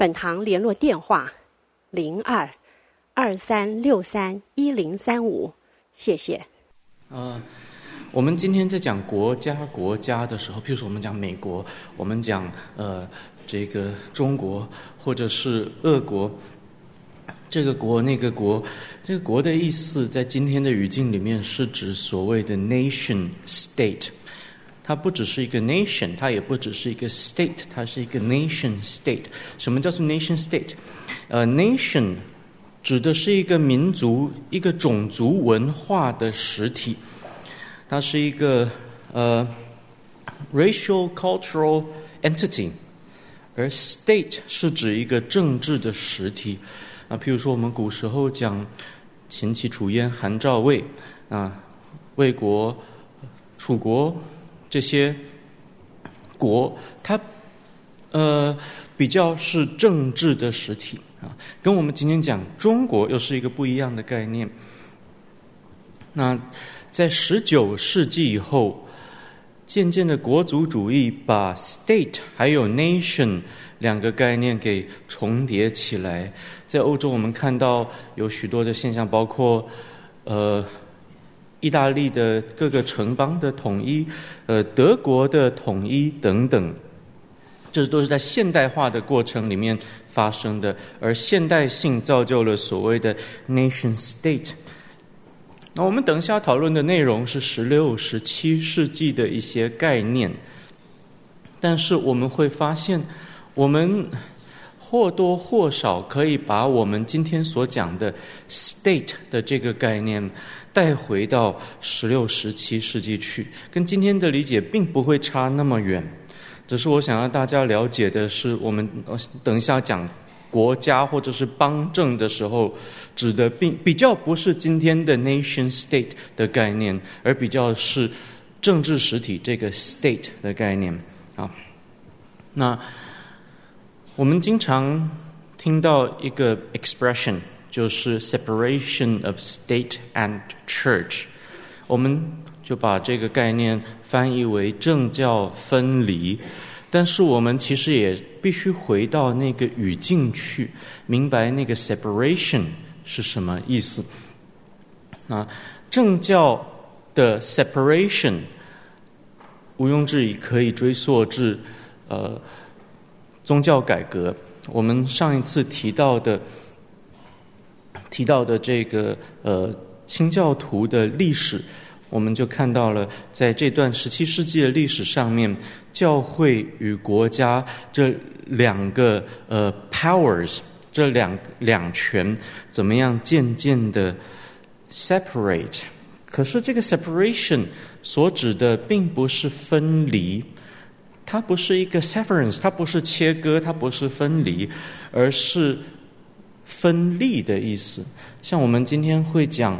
本堂联络电话：零二二三六三一零三五，谢谢。呃，我们今天在讲国家国家的时候，譬如说我们讲美国，我们讲呃这个中国，或者是俄国，这个国那个国，这个国的意思，在今天的语境里面是指所谓的 nation state。它不只是一个 nation，它也不只是一个 state，它是一个 nation state。什么叫做 nation state？呃，nation 指的是一个民族、一个种族文化的实体，它是一个呃 racial cultural entity，而 state 是指一个政治的实体。啊，譬如说我们古时候讲秦齐楚燕韩赵魏啊，魏国、楚国。这些国，它呃比较是政治的实体啊，跟我们今天讲中国又是一个不一样的概念。那在十九世纪以后，渐渐的国族主义把 state 还有 nation 两个概念给重叠起来。在欧洲，我们看到有许多的现象，包括呃。意大利的各个城邦的统一，呃，德国的统一等等，这都是在现代化的过程里面发生的。而现代性造就了所谓的 nation state。那我们等一下讨论的内容是十六、十七世纪的一些概念，但是我们会发现，我们或多或少可以把我们今天所讲的 state 的这个概念。带回到十六、十七世纪去，跟今天的理解并不会差那么远。只是我想让大家了解的是，我们等一下讲国家或者是邦政的时候，指的并比较不是今天的 nation state 的概念，而比较是政治实体这个 state 的概念。啊，那我们经常听到一个 expression。就是 separation of state and church，我们就把这个概念翻译为政教分离。但是我们其实也必须回到那个语境去，明白那个 separation 是什么意思。啊，政教的 separation 毋庸置疑可以追溯至呃宗教改革。我们上一次提到的。提到的这个呃清教徒的历史，我们就看到了在这段十七世纪的历史上面，教会与国家这两个呃 powers 这两两权怎么样渐渐的 separate。可是这个 separation 所指的并不是分离，它不是一个 severance，它不是切割，它不是分离，而是。分立的意思，像我们今天会讲，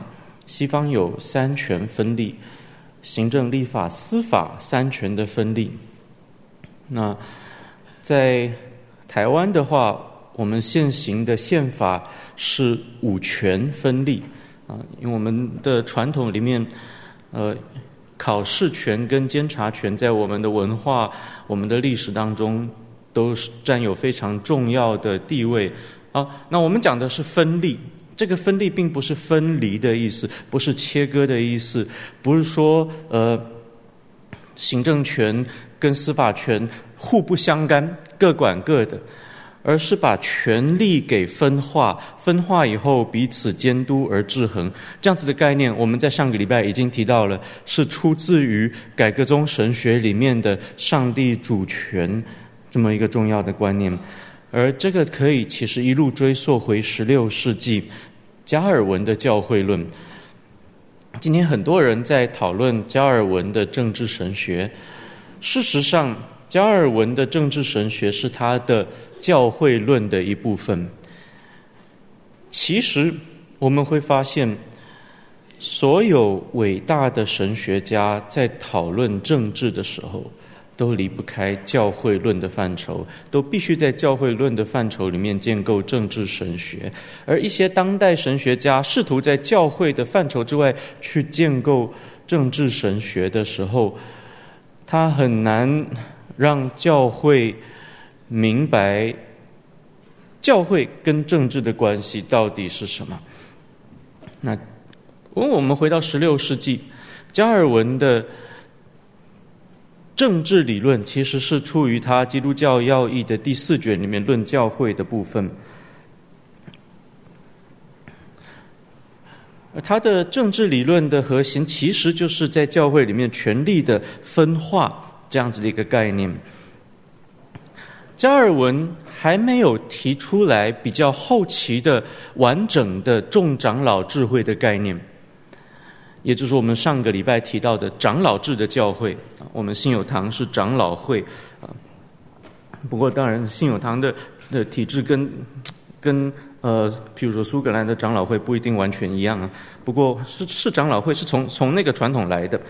西方有三权分立，行政、立法、司法三权的分立。那在台湾的话，我们现行的宪法是五权分立啊，因为我们的传统里面，呃，考试权跟监察权在我们的文化、我们的历史当中都是占有非常重要的地位。好，那我们讲的是分立，这个分立并不是分离的意思，不是切割的意思，不是说呃，行政权跟司法权互不相干，各管各的，而是把权力给分化，分化以后彼此监督而制衡，这样子的概念，我们在上个礼拜已经提到了，是出自于改革宗神学里面的上帝主权这么一个重要的观念。而这个可以其实一路追溯回十六世纪加尔文的教会论。今天很多人在讨论加尔文的政治神学，事实上，加尔文的政治神学是他的教会论的一部分。其实我们会发现，所有伟大的神学家在讨论政治的时候，都离不开教会论的范畴，都必须在教会论的范畴里面建构政治神学。而一些当代神学家试图在教会的范畴之外去建构政治神学的时候，他很难让教会明白教会跟政治的关系到底是什么。那，我们回到十六世纪，加尔文的。政治理论其实是出于他《基督教要义》的第四卷里面论教会的部分。他的政治理论的核心，其实就是在教会里面权力的分化这样子的一个概念。加尔文还没有提出来比较后期的完整的众长老智慧的概念。也就是我们上个礼拜提到的长老制的教会啊，我们信友堂是长老会啊。不过，当然信友堂的的体制跟跟呃，譬如说苏格兰的长老会不一定完全一样啊。不过是是长老会，是从从那个传统来的。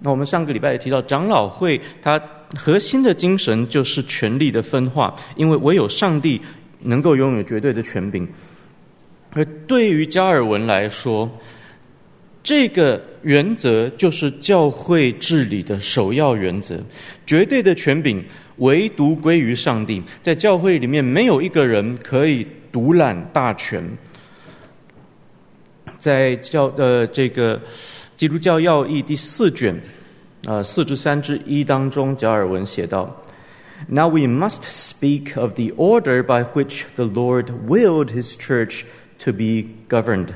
那我们上个礼拜也提到，长老会它核心的精神就是权力的分化，因为唯有上帝能够拥有绝对的权柄。而对于加尔文来说，这个原则就是教会治理的首要原则，绝对的权柄唯独归于上帝，在教会里面没有一个人可以独揽大权。在教呃这个基督教要义第四卷，呃四之三之一当中，加尔文写道：“Now we must speak of the order by which the Lord willed His church to be governed.”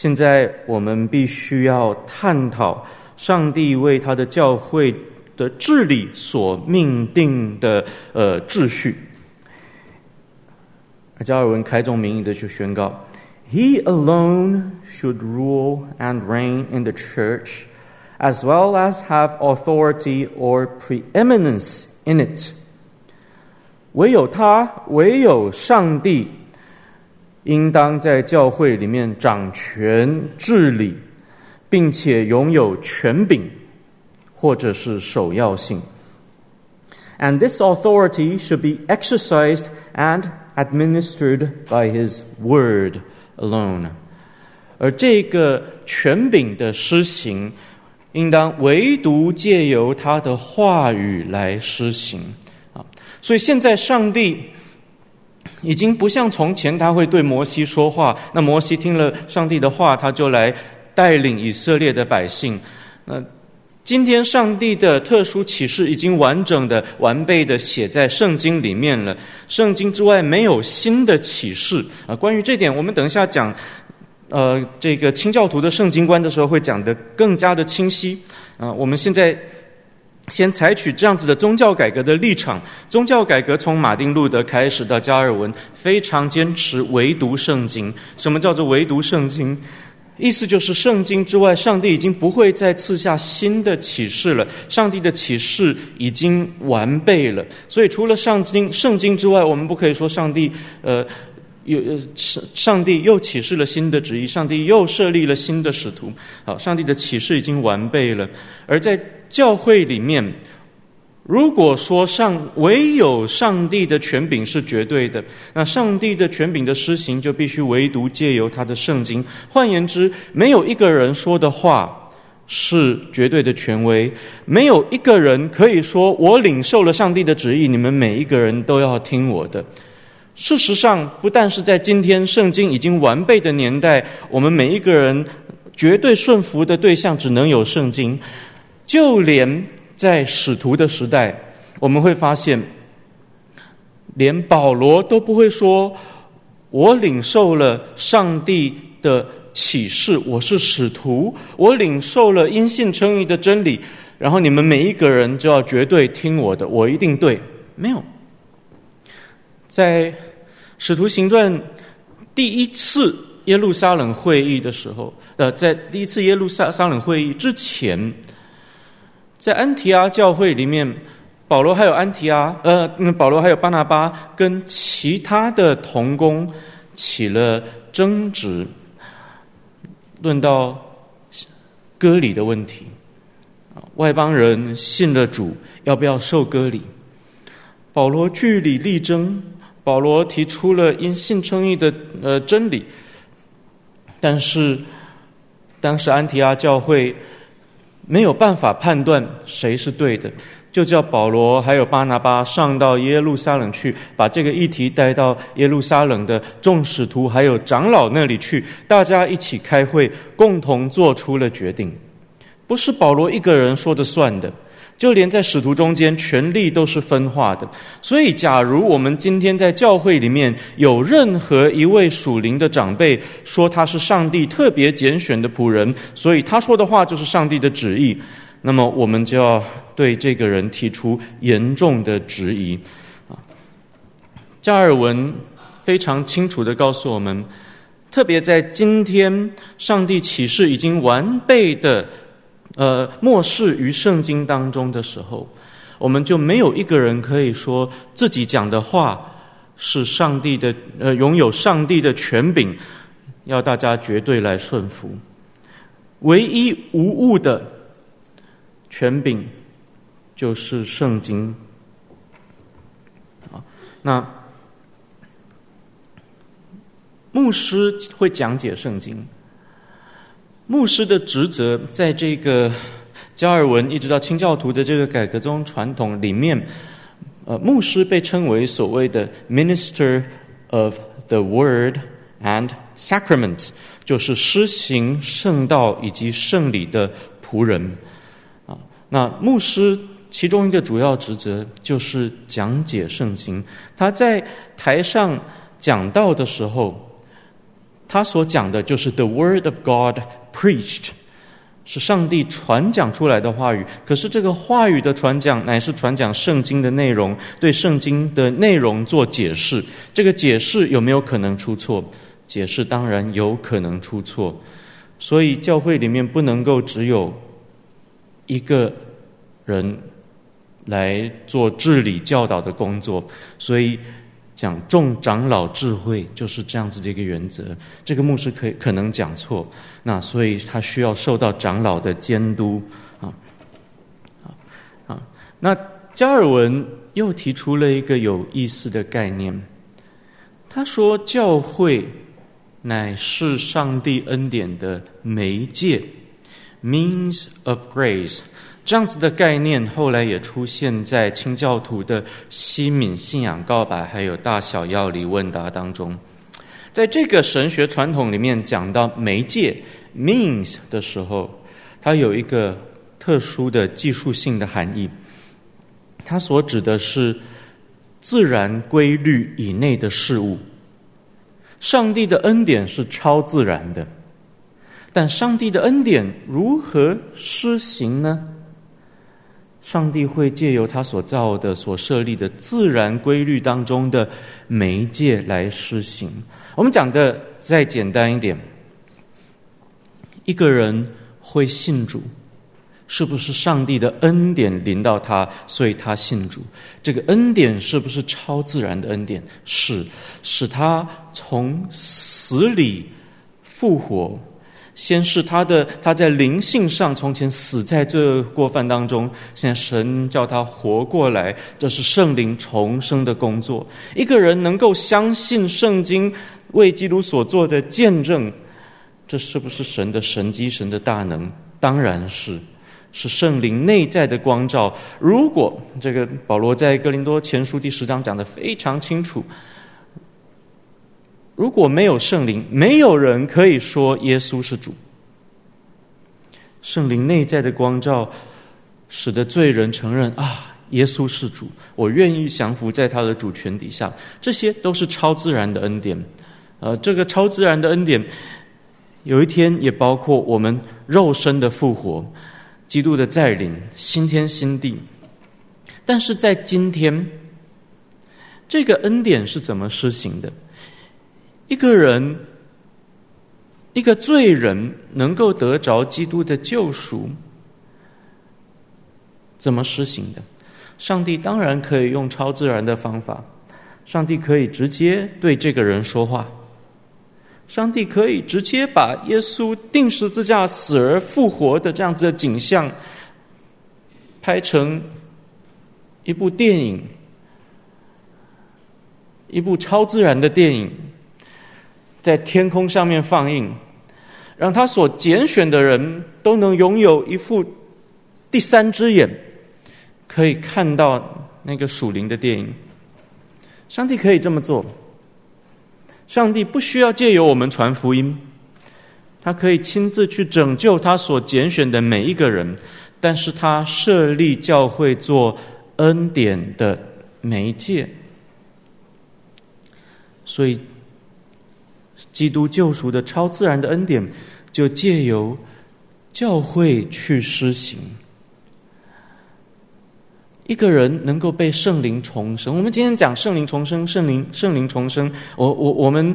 现在我们必须要探讨上帝为他的教会的治理所命定的呃秩序。加尔文开宗明义的就宣告：“He alone should rule and reign in the church, as well as have authority or preeminence in it。唯有他，唯有上帝。”应当在教会里面掌权治理，并且拥有权柄，或者是首要性。And this authority should be exercised and administered by His word alone。而这个权柄的施行，应当唯独借由他的话语来施行。啊，所以现在上帝。已经不像从前，他会对摩西说话。那摩西听了上帝的话，他就来带领以色列的百姓。那今天上帝的特殊启示已经完整的、完备的写在圣经里面了。圣经之外没有新的启示啊。关于这点，我们等一下讲，呃，这个清教徒的圣经观的时候，会讲得更加的清晰啊。我们现在。先采取这样子的宗教改革的立场，宗教改革从马丁路德开始到加尔文，非常坚持唯独圣经。什么叫做唯独圣经？意思就是圣经之外，上帝已经不会再赐下新的启示了。上帝的启示已经完备了，所以除了上经圣经之外，我们不可以说上帝呃。又上上帝又启示了新的旨意，上帝又设立了新的使徒。好，上帝的启示已经完备了。而在教会里面，如果说上唯有上帝的权柄是绝对的，那上帝的权柄的施行就必须唯独借由他的圣经。换言之，没有一个人说的话是绝对的权威，没有一个人可以说我领受了上帝的旨意，你们每一个人都要听我的。事实上，不但是在今天圣经已经完备的年代，我们每一个人绝对顺服的对象只能有圣经。就连在使徒的时代，我们会发现，连保罗都不会说：“我领受了上帝的启示，我是使徒，我领受了因信称义的真理。”然后你们每一个人就要绝对听我的，我一定对。没有，在。使徒行传第一次耶路撒冷会议的时候，呃，在第一次耶路撒撒冷会议之前，在安提阿教会里面，保罗还有安提阿，呃，保罗还有巴拿巴跟其他的同工，起了争执，论到割礼的问题。外邦人信了主，要不要受割礼？保罗据理力争，保罗提出了因信称义的呃真理，但是当时安提阿教会没有办法判断谁是对的，就叫保罗还有巴拿巴上到耶路撒冷去，把这个议题带到耶路撒冷的众使徒还有长老那里去，大家一起开会，共同做出了决定，不是保罗一个人说的算的。就连在使徒中间，权力都是分化的。所以，假如我们今天在教会里面有任何一位属灵的长辈说他是上帝特别拣选的仆人，所以他说的话就是上帝的旨意，那么我们就要对这个人提出严重的质疑。啊，加尔文非常清楚地告诉我们，特别在今天，上帝启示已经完备的。呃，漠视于圣经当中的时候，我们就没有一个人可以说自己讲的话是上帝的，呃，拥有上帝的权柄，要大家绝对来顺服。唯一无误的权柄就是圣经。啊，那牧师会讲解圣经。牧师的职责，在这个加尔文一直到清教徒的这个改革宗传统里面，呃，牧师被称为所谓的 minister of the word and sacraments，就是施行圣道以及圣礼的仆人。啊，那牧师其中一个主要职责就是讲解圣经。他在台上讲道的时候，他所讲的就是 the word of God。Preached 是上帝传讲出来的话语，可是这个话语的传讲乃是传讲圣经的内容，对圣经的内容做解释。这个解释有没有可能出错？解释当然有可能出错，所以教会里面不能够只有一个人来做治理教导的工作，所以。讲众长老智慧就是这样子的一个原则。这个牧师可可能讲错，那所以他需要受到长老的监督啊啊啊！那加尔文又提出了一个有意思的概念，他说教会乃是上帝恩典的媒介，means of grace。这样子的概念后来也出现在清教徒的西敏信仰告白，还有大小要理问答当中。在这个神学传统里面，讲到媒介 means 的时候，它有一个特殊的技术性的含义。它所指的是自然规律以内的事物。上帝的恩典是超自然的，但上帝的恩典如何施行呢？上帝会借由他所造的、所设立的自然规律当中的媒介来施行。我们讲的再简单一点，一个人会信主，是不是上帝的恩典临到他，所以他信主？这个恩典是不是超自然的恩典？是，使他从死里复活。先是他的他在灵性上从前死在罪过犯当中，现在神叫他活过来，这是圣灵重生的工作。一个人能够相信圣经为基督所做的见证，这是不是神的神迹、神的大能？当然是，是圣灵内在的光照。如果这个保罗在哥林多前书第十章讲得非常清楚。如果没有圣灵，没有人可以说耶稣是主。圣灵内在的光照，使得罪人承认啊，耶稣是主，我愿意降服在他的主权底下。这些都是超自然的恩典。呃，这个超自然的恩典，有一天也包括我们肉身的复活，基督的再临，新天新地。但是在今天，这个恩典是怎么施行的？一个人，一个罪人能够得着基督的救赎，怎么实行的？上帝当然可以用超自然的方法，上帝可以直接对这个人说话，上帝可以直接把耶稣钉十字架死而复活的这样子的景象，拍成一部电影，一部超自然的电影，在天空上面放映，让他所拣选的人都能拥有一副第三只眼，可以看到那个属灵的电影。上帝可以这么做。上帝不需要借由我们传福音，他可以亲自去拯救他所拣选的每一个人，但是他设立教会做恩典的媒介，所以基督救赎的超自然的恩典就借由教会去施行。一个人能够被圣灵重生，我们今天讲圣灵重生，圣灵圣灵重生，我我我们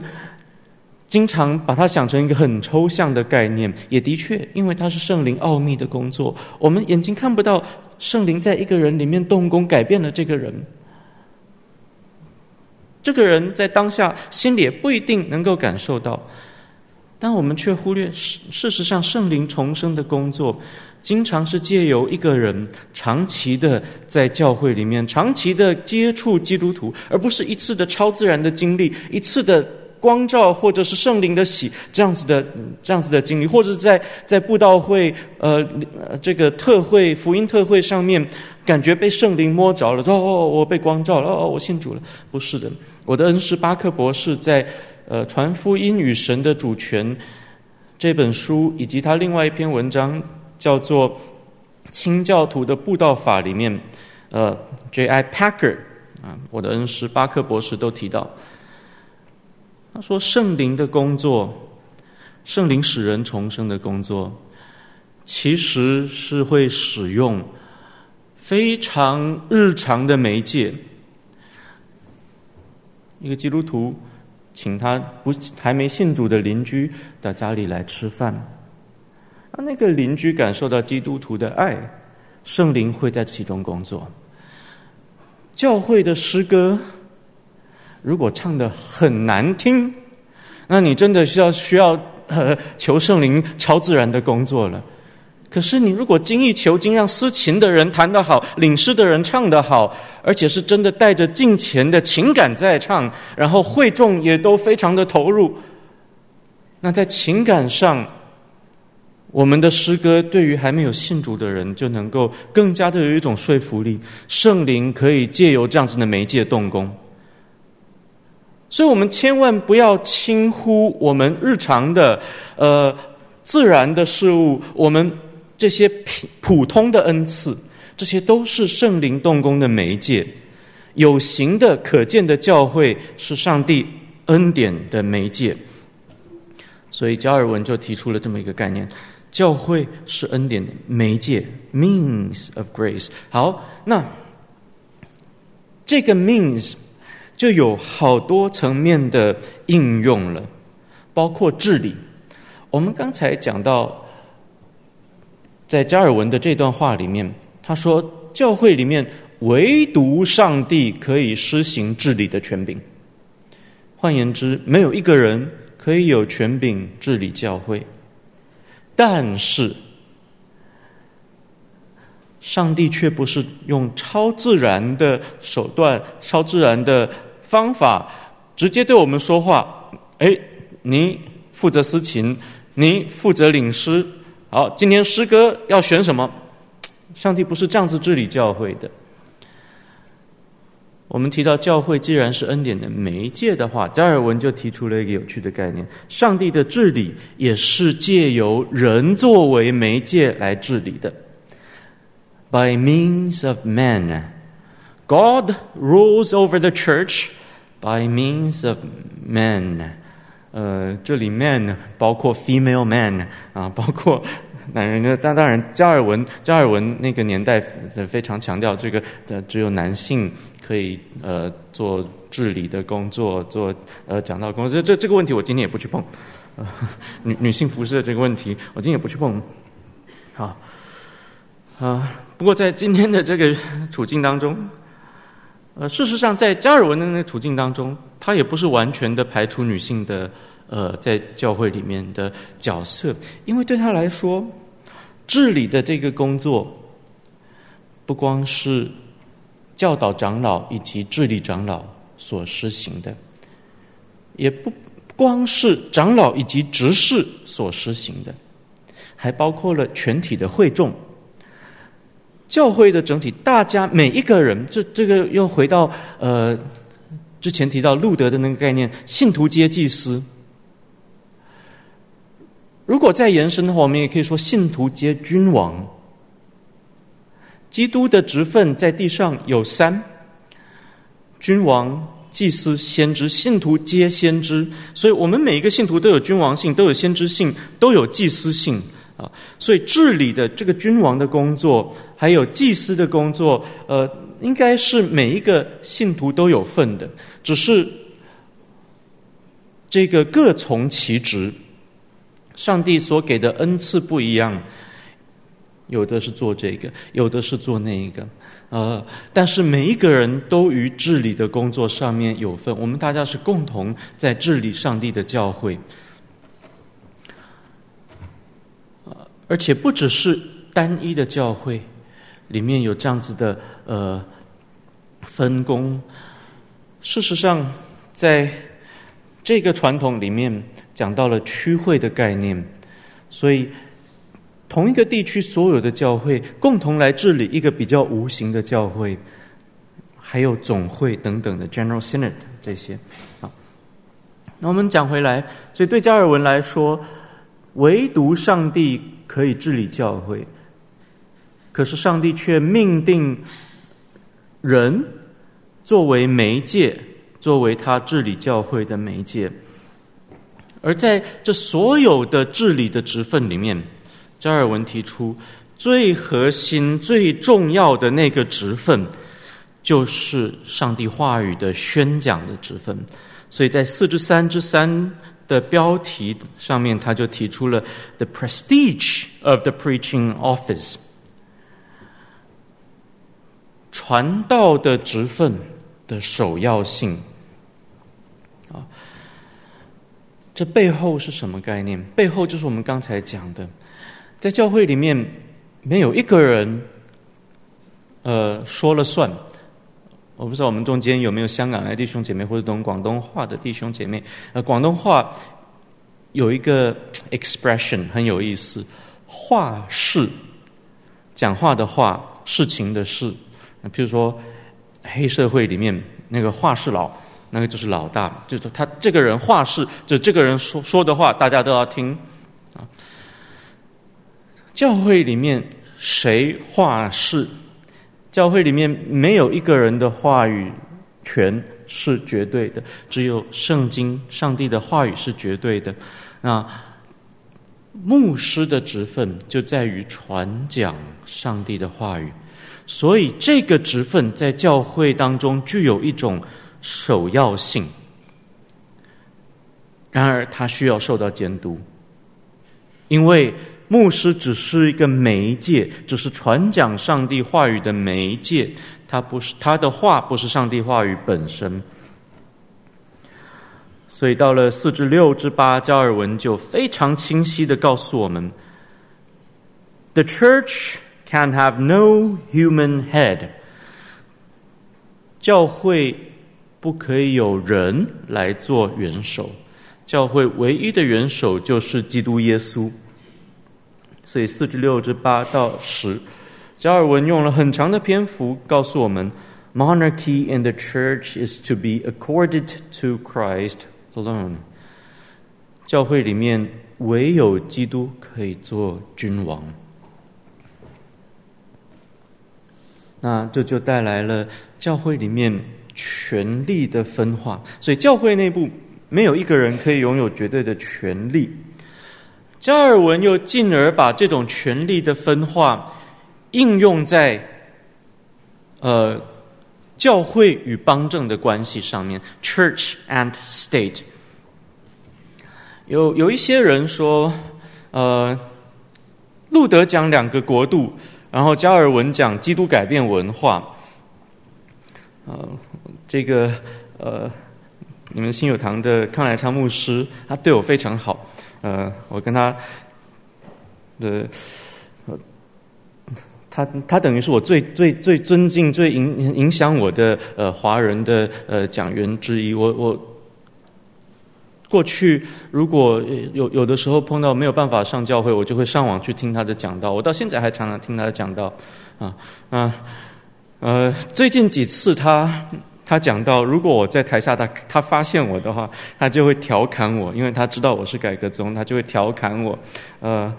经常把它想成一个很抽象的概念，也的确，因为它是圣灵奥秘的工作，我们眼睛看不到圣灵在一个人里面动工，改变了这个人，这个人在当下心里也不一定能够感受到，但我们却忽略事事实上圣灵重生的工作。经常是借由一个人长期的在教会里面，长期的接触基督徒，而不是一次的超自然的经历，一次的光照或者是圣灵的喜这样子的这样子的经历，或者在在布道会呃这个特会福音特会上面，感觉被圣灵摸着了，哦哦我被光照了，哦我信主了，不是的，我的恩师巴克博士在呃传福音与神的主权这本书以及他另外一篇文章。叫做清教徒的布道法里面，呃，J.I. Packer 啊，我的恩师巴克博士都提到，他说圣灵的工作，圣灵使人重生的工作，其实是会使用非常日常的媒介。一个基督徒请他不还没信主的邻居到家里来吃饭。啊那个邻居感受到基督徒的爱，圣灵会在其中工作。教会的诗歌如果唱的很难听，那你真的需要需要呃求圣灵超自然的工作了。可是你如果精益求精，让司琴的人弹得好，领诗的人唱得好，而且是真的带着敬虔的情感在唱，然后会众也都非常的投入，那在情感上。我们的诗歌对于还没有信主的人，就能够更加的有一种说服力。圣灵可以借由这样子的媒介动工，所以我们千万不要轻忽我们日常的呃自然的事物，我们这些普普通的恩赐，这些都是圣灵动工的媒介。有形的可见的教会是上帝恩典的媒介，所以加尔文就提出了这么一个概念。教会是恩典的媒介，means of grace。好，那这个 means 就有好多层面的应用了，包括治理。我们刚才讲到，在加尔文的这段话里面，他说，教会里面唯独上帝可以施行治理的权柄。换言之，没有一个人可以有权柄治理教会。但是，上帝却不是用超自然的手段、超自然的方法，直接对我们说话。哎，你负责司琴，你负责领诗。好，今天诗歌要选什么？上帝不是这样子治理教会的。我们提到教会既然是恩典的媒介的话，加尔文就提出了一个有趣的概念：上帝的治理也是借由人作为媒介来治理的。By means of man, God rules over the church. By means of men 呃，这里 man 包括 female man 啊，包括。男人的？当当然，加尔文加尔文那个年代非常强调这个呃，只有男性可以呃做治理的工作，做呃讲道工作。这这这个问题我今天也不去碰。呃、女女性服饰的这个问题，我今天也不去碰。好，啊、不过在今天的这个处境当中，呃，事实上在加尔文的那个处境当中，他也不是完全的排除女性的呃，在教会里面的角色，因为对他来说，治理的这个工作，不光是教导长老以及治理长老所实行的，也不光是长老以及执事所实行的，还包括了全体的会众。教会的整体，大家每一个人，这这个又回到呃之前提到路德的那个概念，信徒皆祭司。如果再延伸的话，我们也可以说信徒皆君王。基督的职分在地上有三：君王、祭司、先知。信徒皆先知，所以我们每一个信徒都有君王性，都有先知性，都有祭司性。啊，所以治理的这个君王的工作，还有祭司的工作，呃，应该是每一个信徒都有份的，只是这个各从其职，上帝所给的恩赐不一样，有的是做这个，有的是做那一个，呃，但是每一个人都于治理的工作上面有份，我们大家是共同在治理上帝的教会。而且不只是单一的教会里面有这样子的呃分工，事实上，在这个传统里面讲到了区会的概念，所以同一个地区所有的教会共同来治理一个比较无形的教会，还有总会等等的 General Synod 这些。好，那我们讲回来，所以对加尔文来说，唯独上帝。可以治理教会，可是上帝却命定人作为媒介，作为他治理教会的媒介。而在这所有的治理的职分里面，加尔文提出最核心、最重要的那个职分，就是上帝话语的宣讲的职分。所以在四之三之三。的标题上面，他就提出了 “the prestige of the preaching office”，传道的职分的首要性。啊，这背后是什么概念？背后就是我们刚才讲的，在教会里面没有一个人，呃，说了算。我不知道我们中间有没有香港的弟兄姐妹，或者懂广东话的弟兄姐妹。呃，广东话有一个 expression 很有意思，话事，讲话的话，事情的事。譬如说，黑社会里面那个话事佬，那个就是老大，就是他这个人话事，就这个人说说的话，大家都要听。啊，教会里面谁话事？教会里面没有一个人的话语权是绝对的，只有圣经上帝的话语是绝对的。那牧师的职分就在于传讲上帝的话语，所以这个职分在教会当中具有一种首要性。然而，他需要受到监督，因为。牧师只是一个媒介，只是传讲上帝话语的媒介，他不是他的话不是上帝话语本身。所以到了四至六至八，加尔文就非常清晰的告诉我们：The church can have no human head。教会不可以有人来做元首，教会唯一的元首就是基督耶稣。所以四至六至八到十，加尔文用了很长的篇幅告诉我们：Monarchy in the church is to be accorded to Christ alone。教会里面唯有基督可以做君王。那这就带来了教会里面权力的分化，所以教会内部没有一个人可以拥有绝对的权力。加尔文又进而把这种权力的分化应用在呃教会与邦政的关系上面，Church and State。有有一些人说，呃，路德讲两个国度，然后加尔文讲基督改变文化。呃，这个呃，你们信友堂的康来昌牧师，他对我非常好。呃，我跟他的，呃，他他等于是我最最最尊敬、最影影响我的呃华人的呃讲员之一。我我过去如果有有的时候碰到没有办法上教会，我就会上网去听他的讲道。我到现在还常常听他的讲道。啊啊呃，最近几次他。他讲到，如果我在台下，他他发现我的话，他就会调侃我，因为他知道我是改革宗，他就会调侃我。呃，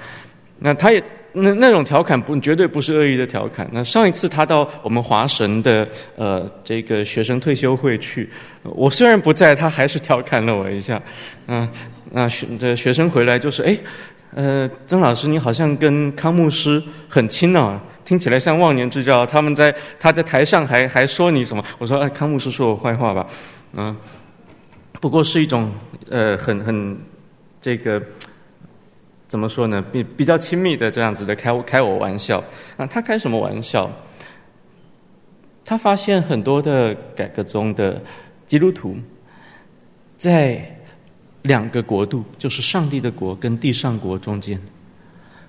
那他也那那种调侃不绝对不是恶意的调侃。那上一次他到我们华神的呃这个学生退休会去，我虽然不在，他还是调侃了我一下。嗯、那学这学生回来就说：“哎，呃，曾老师，你好像跟康牧师很亲啊。”听起来像忘年之交，他们在他在台上还还说你什么？我说，哎，康牧师说我坏话吧，嗯，不过是一种呃很很这个怎么说呢？比比较亲密的这样子的开开我玩笑。那他开什么玩笑？他发现很多的改革宗的基督徒在两个国度，就是上帝的国跟地上国中间，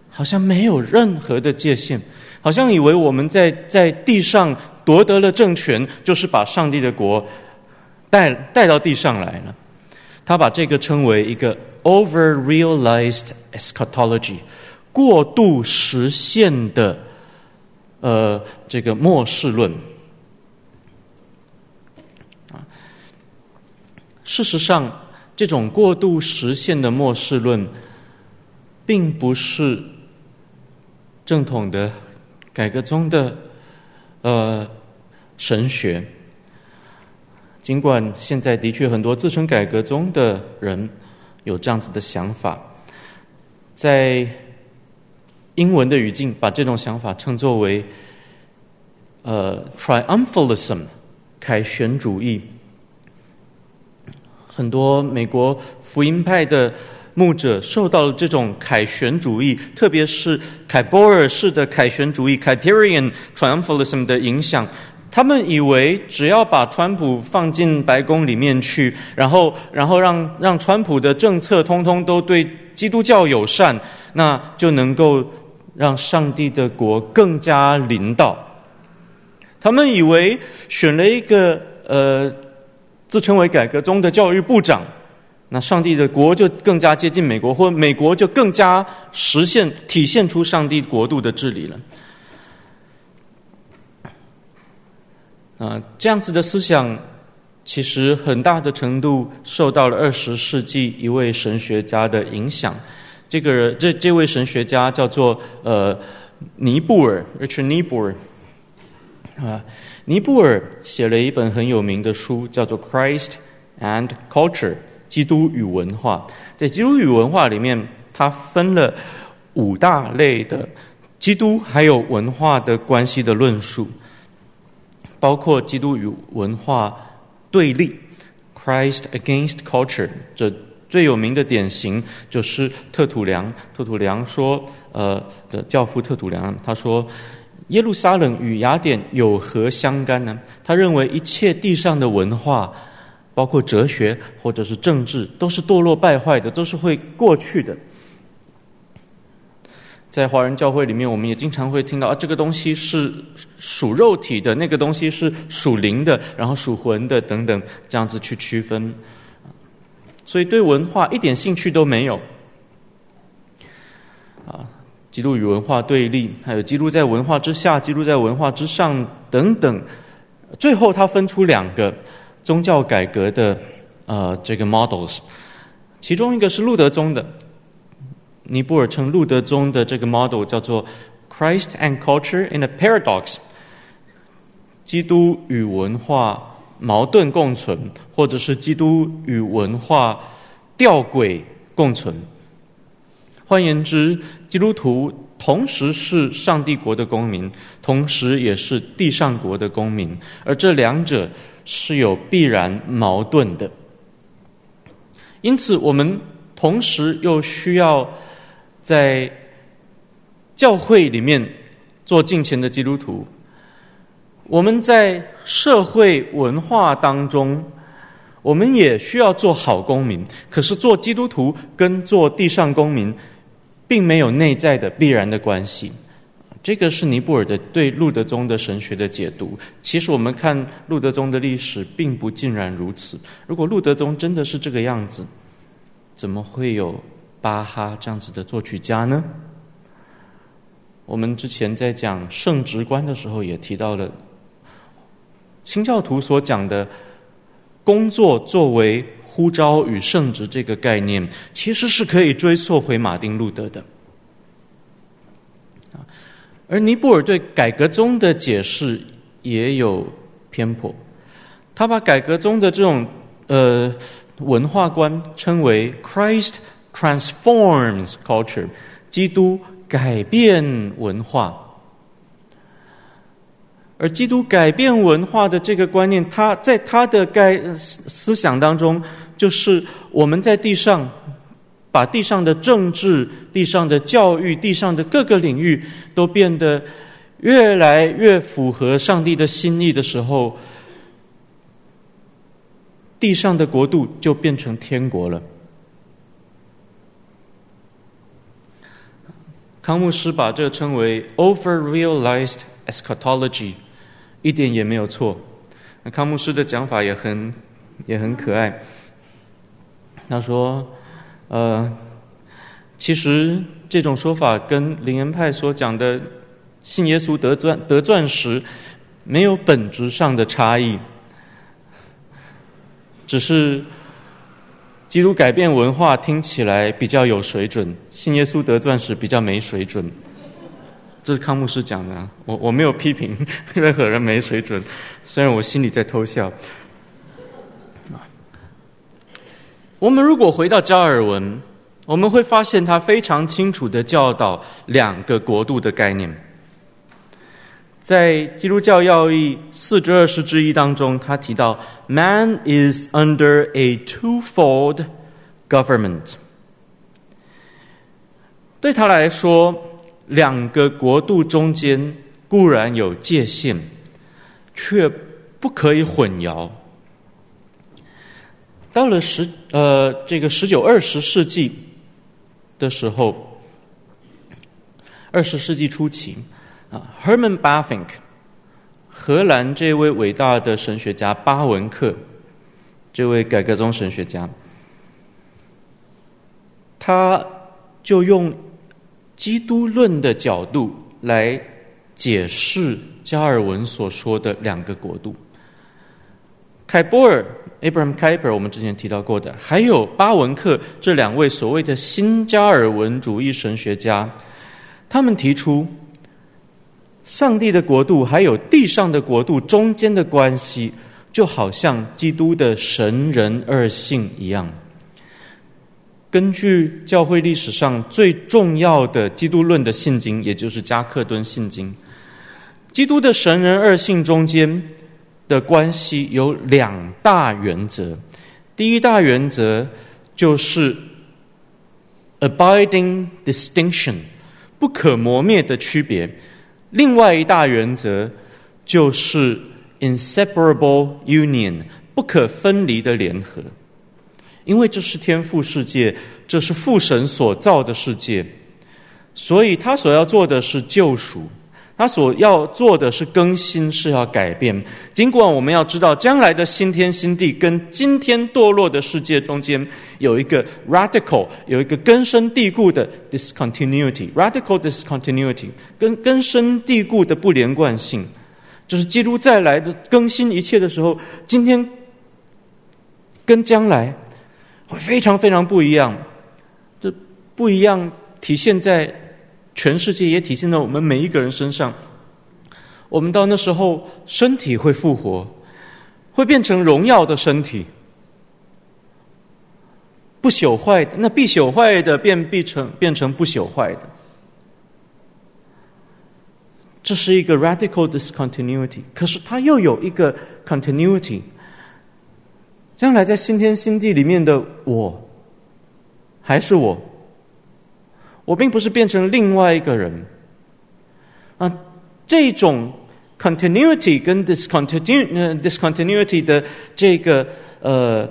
好像没有任何的界限。好像以为我们在在地上夺得了政权，就是把上帝的国带带到地上来了。他把这个称为一个 over-realized eschatology，过度实现的呃这个末世论。啊，事实上，这种过度实现的末世论，并不是正统的。改革宗的呃神学，尽管现在的确很多自称改革宗的人有这样子的想法，在英文的语境把这种想法称作为呃 triumphalism 凯旋主义，很多美国福音派的。牧者受到了这种凯旋主义，特别是凯波尔式的凯旋主义 （Kuyperian Triumphalism） 的影响。他们以为只要把川普放进白宫里面去，然后，然后让让川普的政策通通都对基督教友善，那就能够让上帝的国更加临到。他们以为选了一个呃自称为改革宗的教育部长。那上帝的国就更加接近美国，或美国就更加实现、体现出上帝国度的治理了。啊，这样子的思想，其实很大的程度受到了二十世纪一位神学家的影响。这个人，这这位神学家叫做呃尼布尔 （Richard Niebuhr）。啊，尼布尔写了一本很有名的书，叫做《Christ and Culture》。基督与文化，在基督与文化里面，它分了五大类的基督还有文化的关系的论述，包括基督与文化对立 （Christ against culture）。这最有名的典型就是特土良。特土良说：“呃，的教父特土良，他说耶路撒冷与雅典有何相干呢？他认为一切地上的文化。”包括哲学或者是政治，都是堕落败坏的，都是会过去的。在华人教会里面，我们也经常会听到啊，这个东西是属肉体的，那个东西是属灵的，然后属魂的等等，这样子去区分。所以对文化一点兴趣都没有。啊，基督与文化对立，还有基督在文化之下，基督在文化之上等等。最后，他分出两个。宗教改革的呃这个 models，其中一个是路德宗的，尼布尔称路德宗的这个 model 叫做 Christ and Culture in a Paradox，基督与文化矛盾共存，或者是基督与文化吊诡共存。换言之，基督徒同时是上帝国的公民，同时也是地上国的公民，而这两者。是有必然矛盾的，因此我们同时又需要在教会里面做敬虔的基督徒。我们在社会文化当中，我们也需要做好公民。可是做基督徒跟做地上公民，并没有内在的必然的关系。这个是尼泊尔的对路德宗的神学的解读。其实我们看路德宗的历史，并不尽然如此。如果路德宗真的是这个样子，怎么会有巴哈这样子的作曲家呢？我们之前在讲圣职观的时候，也提到了新教徒所讲的工作作为呼召与圣职这个概念，其实是可以追溯回马丁路德的。而尼布尔对改革宗的解释也有偏颇，他把改革宗的这种呃文化观称为 “Christ transforms culture”，基督改变文化。而基督改变文化的这个观念，他在他的概思想当中，就是我们在地上。把地上的政治、地上的教育、地上的各个领域都变得越来越符合上帝的心意的时候，地上的国度就变成天国了。康牧师把这称为 “over-realized eschatology”，一点也没有错。康牧师的讲法也很也很可爱，他说。呃，其实这种说法跟灵恩派所讲的信耶稣得钻得钻石没有本质上的差异，只是基督改变文化听起来比较有水准，信耶稣得钻石比较没水准。这是康牧师讲的，我我没有批评任何人没水准，虽然我心里在偷笑。我们如果回到加尔文，我们会发现他非常清楚地教导两个国度的概念。在基督教要义四之二十之一当中，他提到 “Man is under a twofold government”。对他来说，两个国度中间固然有界限，却不可以混淆。到了十呃这个十九二十世纪的时候，二十世纪初期啊，Herman Bavinck，荷兰这位伟大的神学家巴文克，这位改革宗神学家，他就用基督论的角度来解释加尔文所说的两个国度。凯波尔 （Abraham Kuyper），我们之前提到过的，还有巴文克这两位所谓的新加尔文主义神学家，他们提出，上帝的国度还有地上的国度中间的关系，就好像基督的神人二性一样。根据教会历史上最重要的基督论的信经，也就是加克敦信经，基督的神人二性中间。的关系有两大原则，第一大原则就是 abiding distinction，不可磨灭的区别；另外一大原则就是 inseparable union，不可分离的联合。因为这是天赋世界，这是父神所造的世界，所以他所要做的是救赎。他所要做的是更新，是要改变。尽管我们要知道，将来的新天新地跟今天堕落的世界中间有一个 radical，有一个根深蒂固的 discontinuity，radical discontinuity，跟根深蒂固的不连贯性，就是基督再来的更新一切的时候，今天跟将来会非常非常不一样。这不一样体现在。全世界也体现在我们每一个人身上。我们到那时候，身体会复活，会变成荣耀的身体，不朽坏的。那必朽坏的变必成变成不朽坏的。这是一个 radical discontinuity，可是它又有一个 continuity。将来在新天新地里面的我，还是我。我并不是变成另外一个人。啊，这种 continuity 跟 discontinuity 的这个呃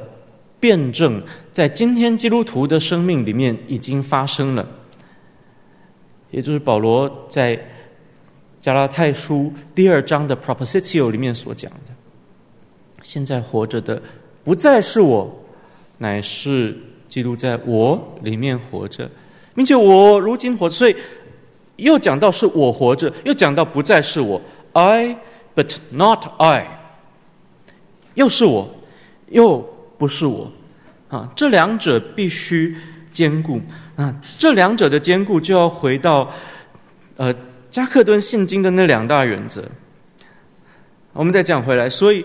辩证，在今天基督徒的生命里面已经发生了，也就是保罗在加拉太书第二章的 Propositio 里面所讲的。现在活着的不再是我，乃是基督在我里面活着，并且我如今活着，所以又讲到是我活着，又讲到不再是我，I but not I，又是我，又不是我，啊，这两者必须兼顾啊，这两者的兼顾就要回到呃加克顿信经的那两大原则。我们再讲回来，所以。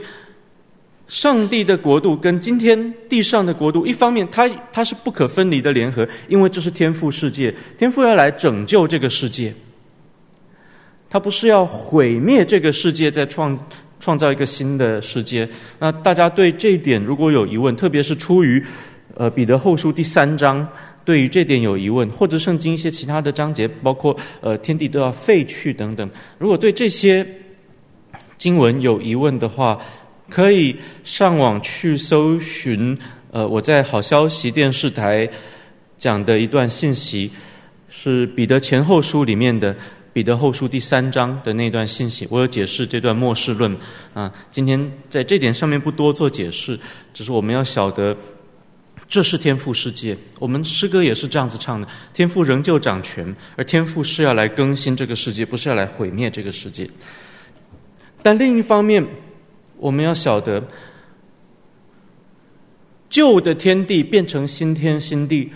上帝的国度跟今天地上的国度，一方面它它是不可分离的联合，因为这是天赋世界，天赋要来拯救这个世界，他不是要毁灭这个世界，再创创造一个新的世界。那大家对这一点如果有疑问，特别是出于呃彼得后书第三章，对于这点有疑问，或者圣经一些其他的章节，包括呃天地都要废去等等，如果对这些经文有疑问的话，可以上网去搜寻，呃，我在好消息电视台讲的一段信息，是彼得前后书里面的彼得后书第三章的那段信息。我有解释这段末世论啊，今天在这点上面不多做解释，只是我们要晓得，这是天赋世界。我们诗歌也是这样子唱的：天赋仍旧掌权，而天赋是要来更新这个世界，不是要来毁灭这个世界。但另一方面，我们要晓得，旧的天地变成新天新地，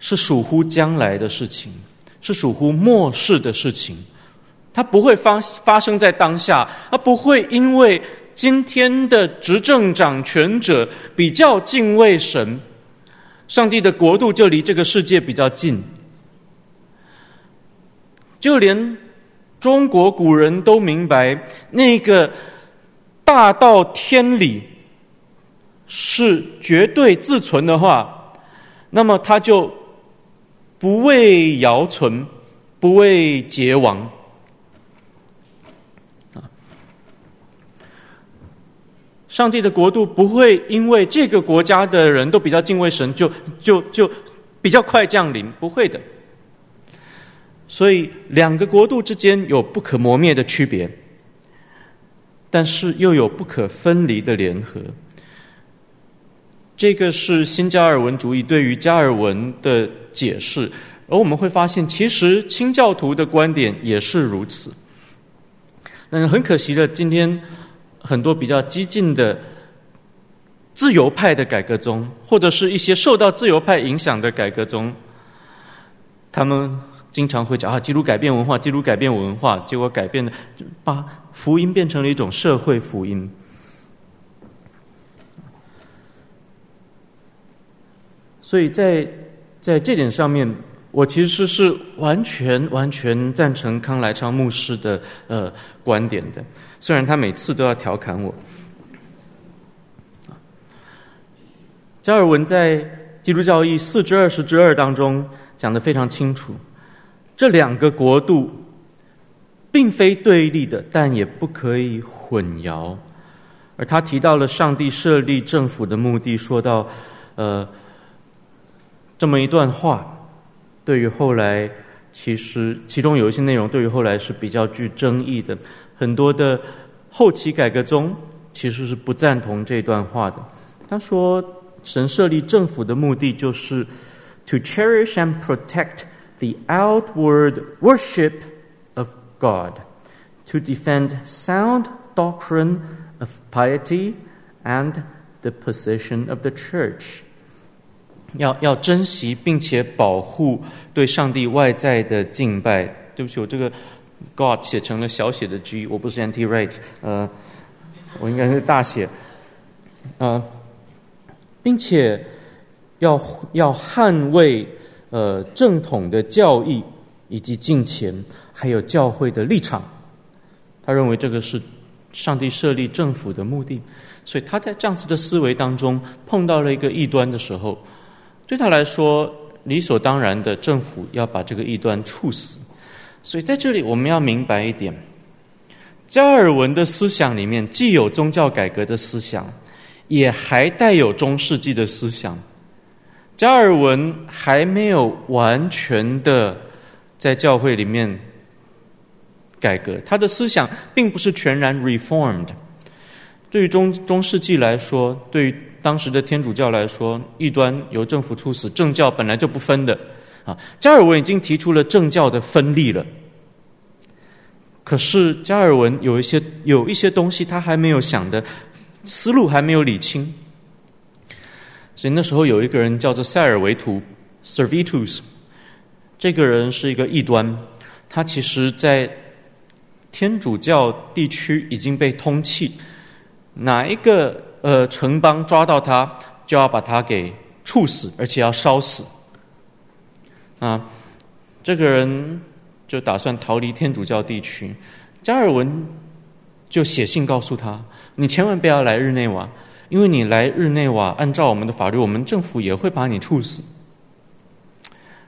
是属乎将来的事情，是属乎末世的事情。它不会发发生在当下，它不会因为今天的执政掌权者比较敬畏神，上帝的国度就离这个世界比较近。就连中国古人都明白那个。大到天理是绝对自存的话，那么他就不为尧存，不为桀亡。啊，上帝的国度不会因为这个国家的人都比较敬畏神，就就就比较快降临，不会的。所以两个国度之间有不可磨灭的区别。但是又有不可分离的联合，这个是新加尔文主义对于加尔文的解释，而我们会发现，其实清教徒的观点也是如此。但是很可惜的，今天很多比较激进的自由派的改革中，或者是一些受到自由派影响的改革中，他们。经常会讲啊，基督改变文化，基督改变文化，结果改变了，把福音变成了一种社会福音。所以在在这点上面，我其实是完全完全赞成康来昌牧师的呃观点的，虽然他每次都要调侃我。加尔文在《基督教义四之二十之二》当中讲的非常清楚。这两个国度并非对立的，但也不可以混淆。而他提到了上帝设立政府的目的，说到，呃，这么一段话，对于后来其实其中有一些内容，对于后来是比较具争议的。很多的后期改革中其实是不赞同这段话的。他说，神设立政府的目的就是 to cherish and protect。the outward worship of God, to defend sound doctrine of piety and the position of the church. 要要珍惜并且保护对上帝外在的敬拜。对不起，我这个 God 写成了小写的 G，我不是 anti right，呃，我应该是大写，呃，并且要要捍卫。呃，正统的教义以及敬虔，还有教会的立场，他认为这个是上帝设立政府的目的。所以他在这样子的思维当中碰到了一个异端的时候，对他来说理所当然的，政府要把这个异端处死。所以在这里我们要明白一点，加尔文的思想里面既有宗教改革的思想，也还带有中世纪的思想。加尔文还没有完全的在教会里面改革，他的思想并不是全然 reformed。对于中中世纪来说，对于当时的天主教来说，异端由政府处死，政教本来就不分的。啊，加尔文已经提出了政教的分立了。可是加尔文有一些有一些东西他还没有想的思路还没有理清，所以那时候有一个人叫做塞尔维图 （Servetus），这个人是一个异端，他其实在天主教地区已经被通缉。哪一个呃城邦抓到他，就要把他给处死，而且要烧死。啊，这个人就打算逃离天主教地区。加尔文就写信告诉他：“你千万不要来日内瓦，因为你来日内瓦，按照我们的法律，我们政府也会把你处死。”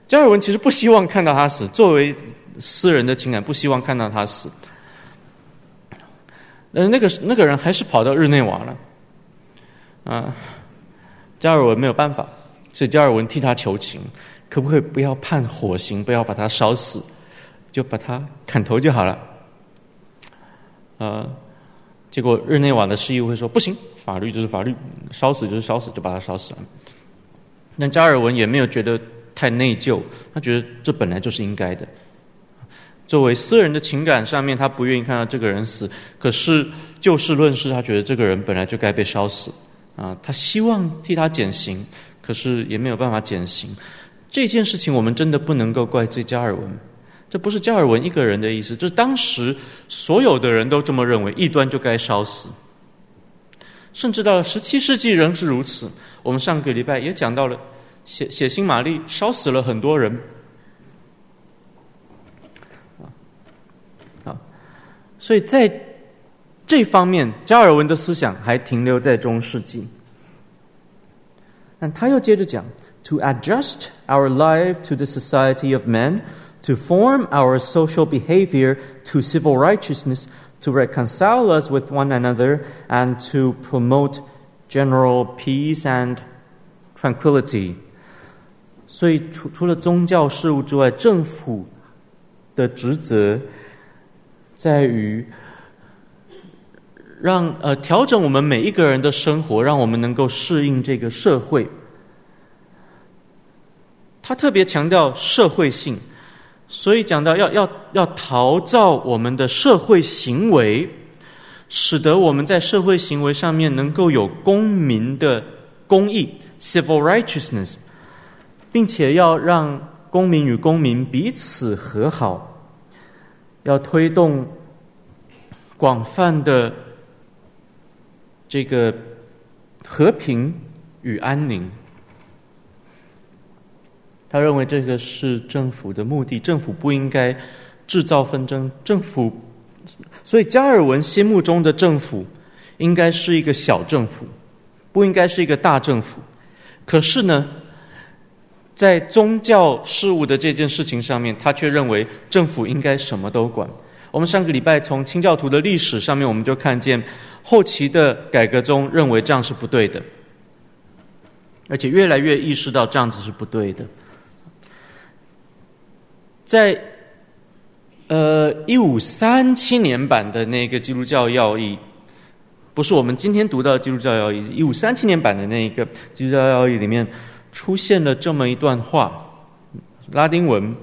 加尔文其实不希望看到他死，作为私人的情感，不希望看到他死。呃，那个那个人还是跑到日内瓦了，啊，加尔文没有办法，所以加尔文替他求情，可不可以不要判火刑，不要把他烧死，就把他砍头就好了，啊，结果日内瓦的市议会说不行，法律就是法律，烧死就是烧死，就把他烧死了。那加尔文也没有觉得太内疚，他觉得这本来就是应该的。作为私人的情感上面，他不愿意看到这个人死。可是就事论事，他觉得这个人本来就该被烧死啊。他希望替他减刑，可是也没有办法减刑。这件事情我们真的不能够怪罪加尔文，这不是加尔文一个人的意思，就是当时所有的人都这么认为，异端就该烧死。甚至到了十七世纪仍是如此。我们上个礼拜也讲到了血血腥玛丽烧死了很多人。啊所以在这方面，加尔文的思想还停留在中世纪。但他又接着讲：“To adjust our life to the society of men, to form our social behavior to civil righteousness, to reconcile us with one another, and to promote general peace and tranquility。”所以，除除了宗教事务之外，政府的职责。在于让呃调整我们每一个人的生活，让我们能够适应这个社会。他特别强调社会性，所以讲到要要要陶造我们的社会行为，使得我们在社会行为上面能够有公民的公义 （civil righteousness），并且要让公民与公民彼此和好。要推动广泛的这个和平与安宁，他认为这个是政府的目的。政府不应该制造纷争，政府，所以加尔文心目中的政府应该是一个小政府，不应该是一个大政府。可是呢，在宗教事务的这件事情上面，他却认为政府应该什么都管。我们上个礼拜从清教徒的历史上面，我们就看见后期的改革中认为这样是不对的，而且越来越意识到这样子是不对的。在呃一五三七年版的那个基督教要义，不是我们今天读到的基督教要义，一五三七年版的那一个基督教要义里面。出现了这么一段话，拉丁文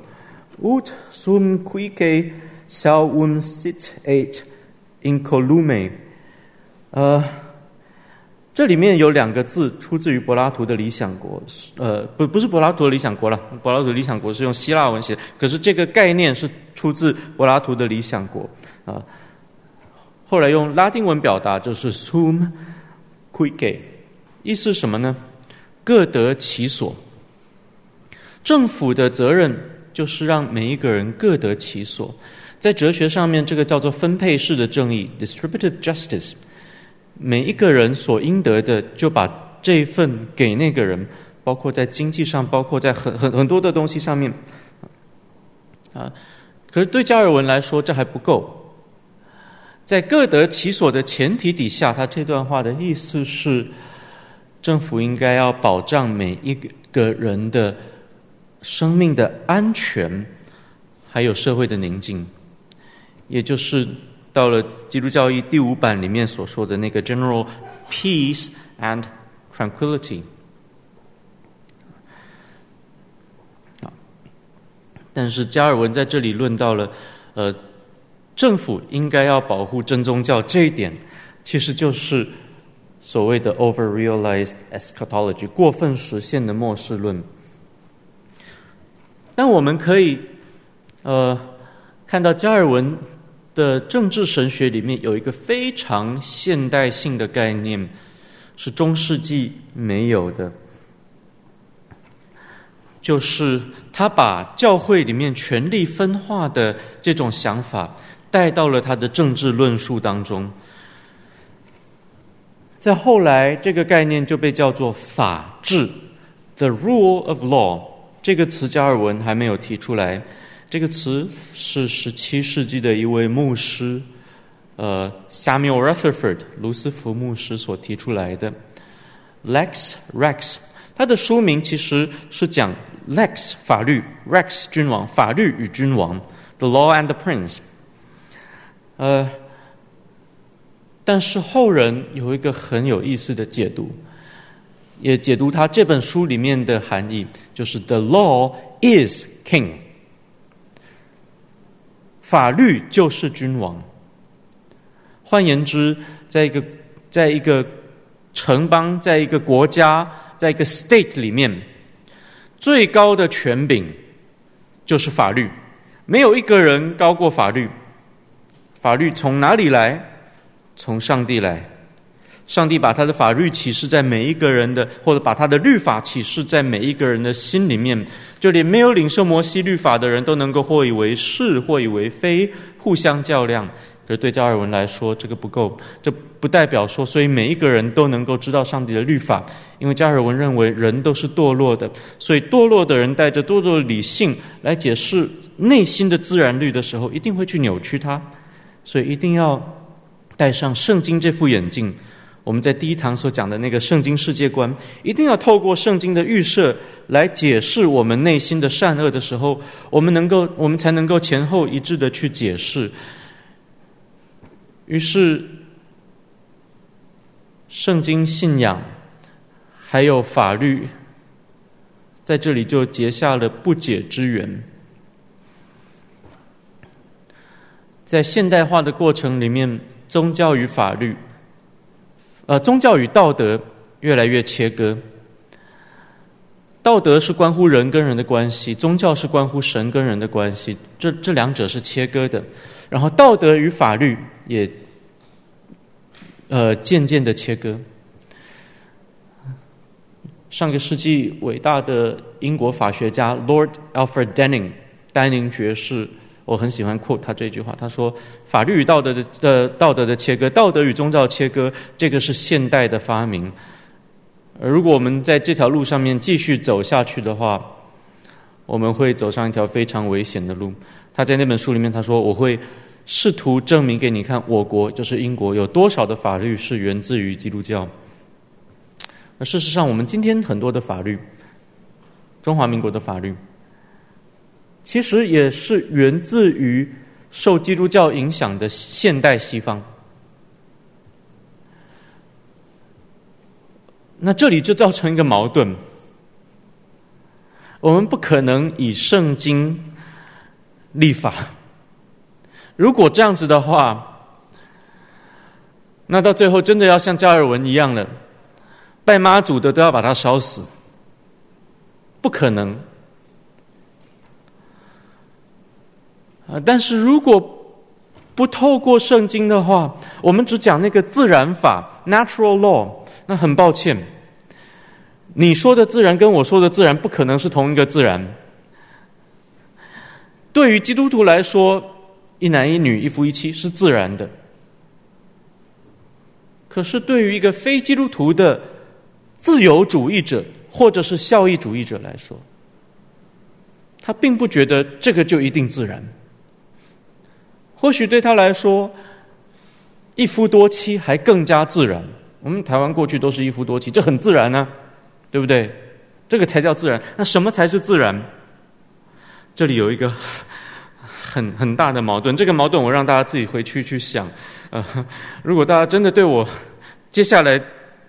，ut sum cuique salvum sit et incolume，呃，这里面有两个字出自于柏拉图的《理想国》，呃，不，不是柏拉图的《理想国》了，柏拉图的《理想国》是用希腊文写，可是这个概念是出自柏拉图的《理想国》啊。后来用拉丁文表达就是 sum cuique，意思是什么呢？各得其所。政府的责任就是让每一个人各得其所。在哲学上面，这个叫做分配式的正义 （distributive justice）。每一个人所应得的，就把这一份给那个人，包括在经济上，包括在很很很多的东西上面。啊，可是对加尔文来说，这还不够。在各得其所的前提底下，他这段话的意思是，政府应该要保障每一个人的生命的安全，还有社会的宁静，也就是到了基督教义第五版里面所说的那个 general peace and tranquility。但是加尔文在这里论到了，呃。政府应该要保护真宗教这一点，其实就是所谓的 over-realized eschatology 过分实现的末世论。但我们可以呃看到加尔文的政治神学里面有一个非常现代性的概念，是中世纪没有的，就是他把教会里面权力分化的这种想法。带到了他的政治论述当中，在后来，这个概念就被叫做法治 （the rule of law）。这个词加尔文还没有提出来，这个词是十七世纪的一位牧师，呃，Samuel Rutherford 卢斯福牧师所提出来的 “lex rex”。他的书名其实是讲 “lex” 法律，“rex” 君王，法律与君王 “the law and the prince”。呃，但是后人有一个很有意思的解读，也解读他这本书里面的含义，就是 “the law is king”，法律就是君王。换言之，在一个在一个城邦，在一个国家，在一个 state 里面，最高的权柄就是法律，没有一个人高过法律。法律从哪里来？从上帝来。上帝把他的法律启示在每一个人的，或者把他的律法启示在每一个人的心里面，就连没有领受摩西律法的人都能够或以为是，或以为非，互相较量。可是对加尔文来说，这个不够。这不代表说，所以每一个人都能够知道上帝的律法，因为加尔文认为人都是堕落的，所以堕落的人带着堕落的理性来解释内心的自然律的时候，一定会去扭曲它。所以一定要戴上圣经这副眼镜。我们在第一堂所讲的那个圣经世界观，一定要透过圣经的预设来解释我们内心的善恶的时候，我们能够，我们才能够前后一致的去解释。于是，圣经信仰还有法律在这里就结下了不解之缘。在现代化的过程里面，宗教与法律，呃，宗教与道德越来越切割。道德是关乎人跟人的关系，宗教是关乎神跟人的关系，这这两者是切割的。然后，道德与法律也，呃，渐渐的切割。上个世纪伟大的英国法学家 Lord Alfred Denning，丹宁爵士。我很喜欢 quote 他这句话，他说：“法律与道德的的道德的切割，道德与宗教切割，这个是现代的发明。而如果我们在这条路上面继续走下去的话，我们会走上一条非常危险的路。”他在那本书里面他说：“我会试图证明给你看，我国就是英国有多少的法律是源自于基督教。那事实上，我们今天很多的法律，中华民国的法律。”其实也是源自于受基督教影响的现代西方。那这里就造成一个矛盾：我们不可能以圣经立法。如果这样子的话，那到最后真的要像加尔文一样了，拜妈祖的都要把他烧死，不可能。啊！但是如果不透过圣经的话，我们只讲那个自然法 （natural law），那很抱歉，你说的自然跟我说的自然不可能是同一个自然。对于基督徒来说，一男一女、一夫一妻是自然的；可是对于一个非基督徒的自由主义者或者是效益主义者来说，他并不觉得这个就一定自然。或许对他来说，一夫多妻还更加自然。我们台湾过去都是一夫多妻，这很自然呢、对不对？这个才叫自然。那什么才是自然？这里有一个很很大的矛盾。这个矛盾我让大家自己回去去想。呃，如果大家真的对我接下来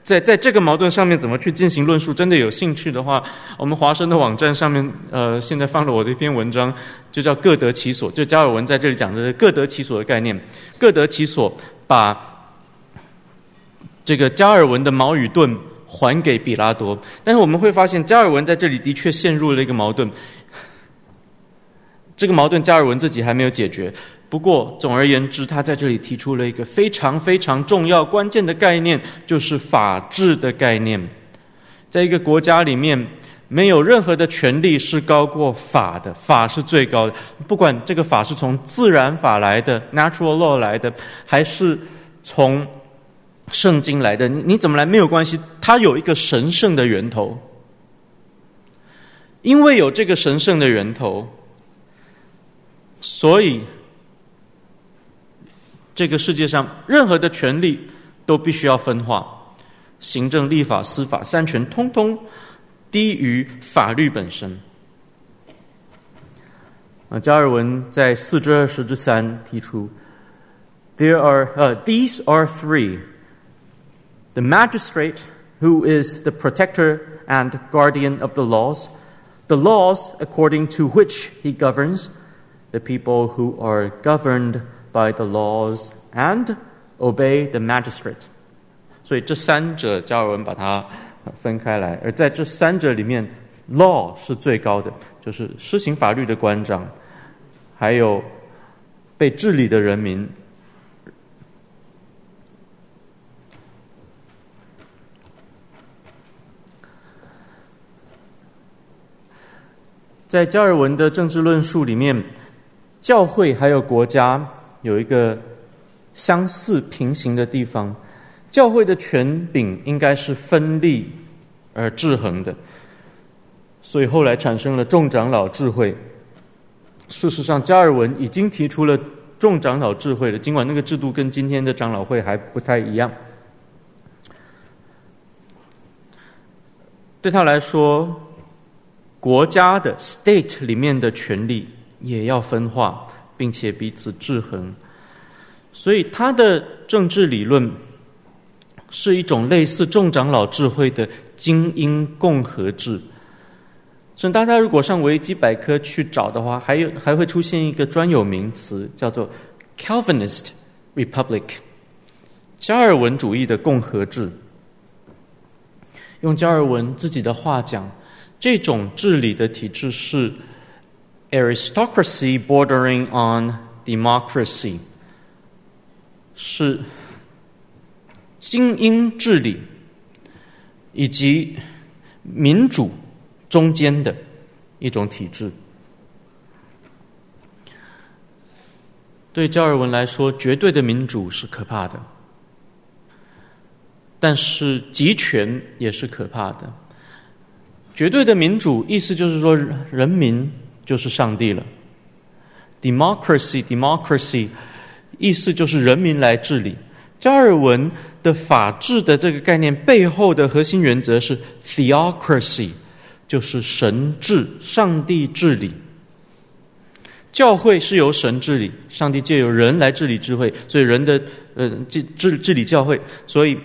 在在这个矛盾上面怎么去进行论述，真的有兴趣的话，我们华生的网站上面呃现在放了我的一篇文章，就叫“各得其所”，就加尔文在这里讲的“各得其所”的概念，“各得其所”把。这个加尔文的矛与盾还给彼拉多，但是我们会发现加尔文在这里的确陷入了一个矛盾。这个矛盾加尔文自己还没有解决。不过总而言之，他在这里提出了一个非常非常重要、关键的概念，就是法治的概念。在一个国家里面，没有任何的权利是高过法的，法是最高的。不管这个法是从自然法来的 （natural law） 来的，还是从圣经来的，你你怎么来没有关系，它有一个神圣的源头。因为有这个神圣的源头，所以这个世界上任何的权利都必须要分化，行政、立法、司法三权通通低于法律本身。啊，加尔文在四之二十之三提出，There are 呃、uh, are three. The magistrate who is the protector and guardian of the laws, the laws according to which he governs, the people who are governed by the laws and obey the magistrate. 所以这三者，加尔文把它分开来，而在这三者里面，law 是最高的，就是施行法律的官长，还有被治理的人民。在加尔文的政治论述里面，教会还有国家有一个相似平行的地方。教会的权柄应该是分立而制衡的，所以后来产生了众长老智慧。事实上，加尔文已经提出了众长老智慧了，尽管那个制度跟今天的长老会还不太一样。对他来说，国家的 state 里面的权力也要分化，并且彼此制衡，所以他的政治理论是一种类似众长老智慧的精英共和制。所以大家如果上维基百科去找的话，还有还会出现一个专有名词，叫做 Calvinist Republic，加尔文主义的共和制。用加尔文自己的话讲。这种治理的体制是 aristocracy bordering on democracy，是精英治理以及民主中间的一种体制。对加尔文来说，绝对的民主是可怕的，但是集权也是可怕的。绝对的民主，意思就是说，人民就是上帝了。Democracy，democracy，意思就是人民来治理。加尔文的法治的这个概念背后的核心原则是 theocracy，就是神治，上帝治理。教会是由神治理，上帝借由人来治理智慧，所以人的呃治治治理教会，所以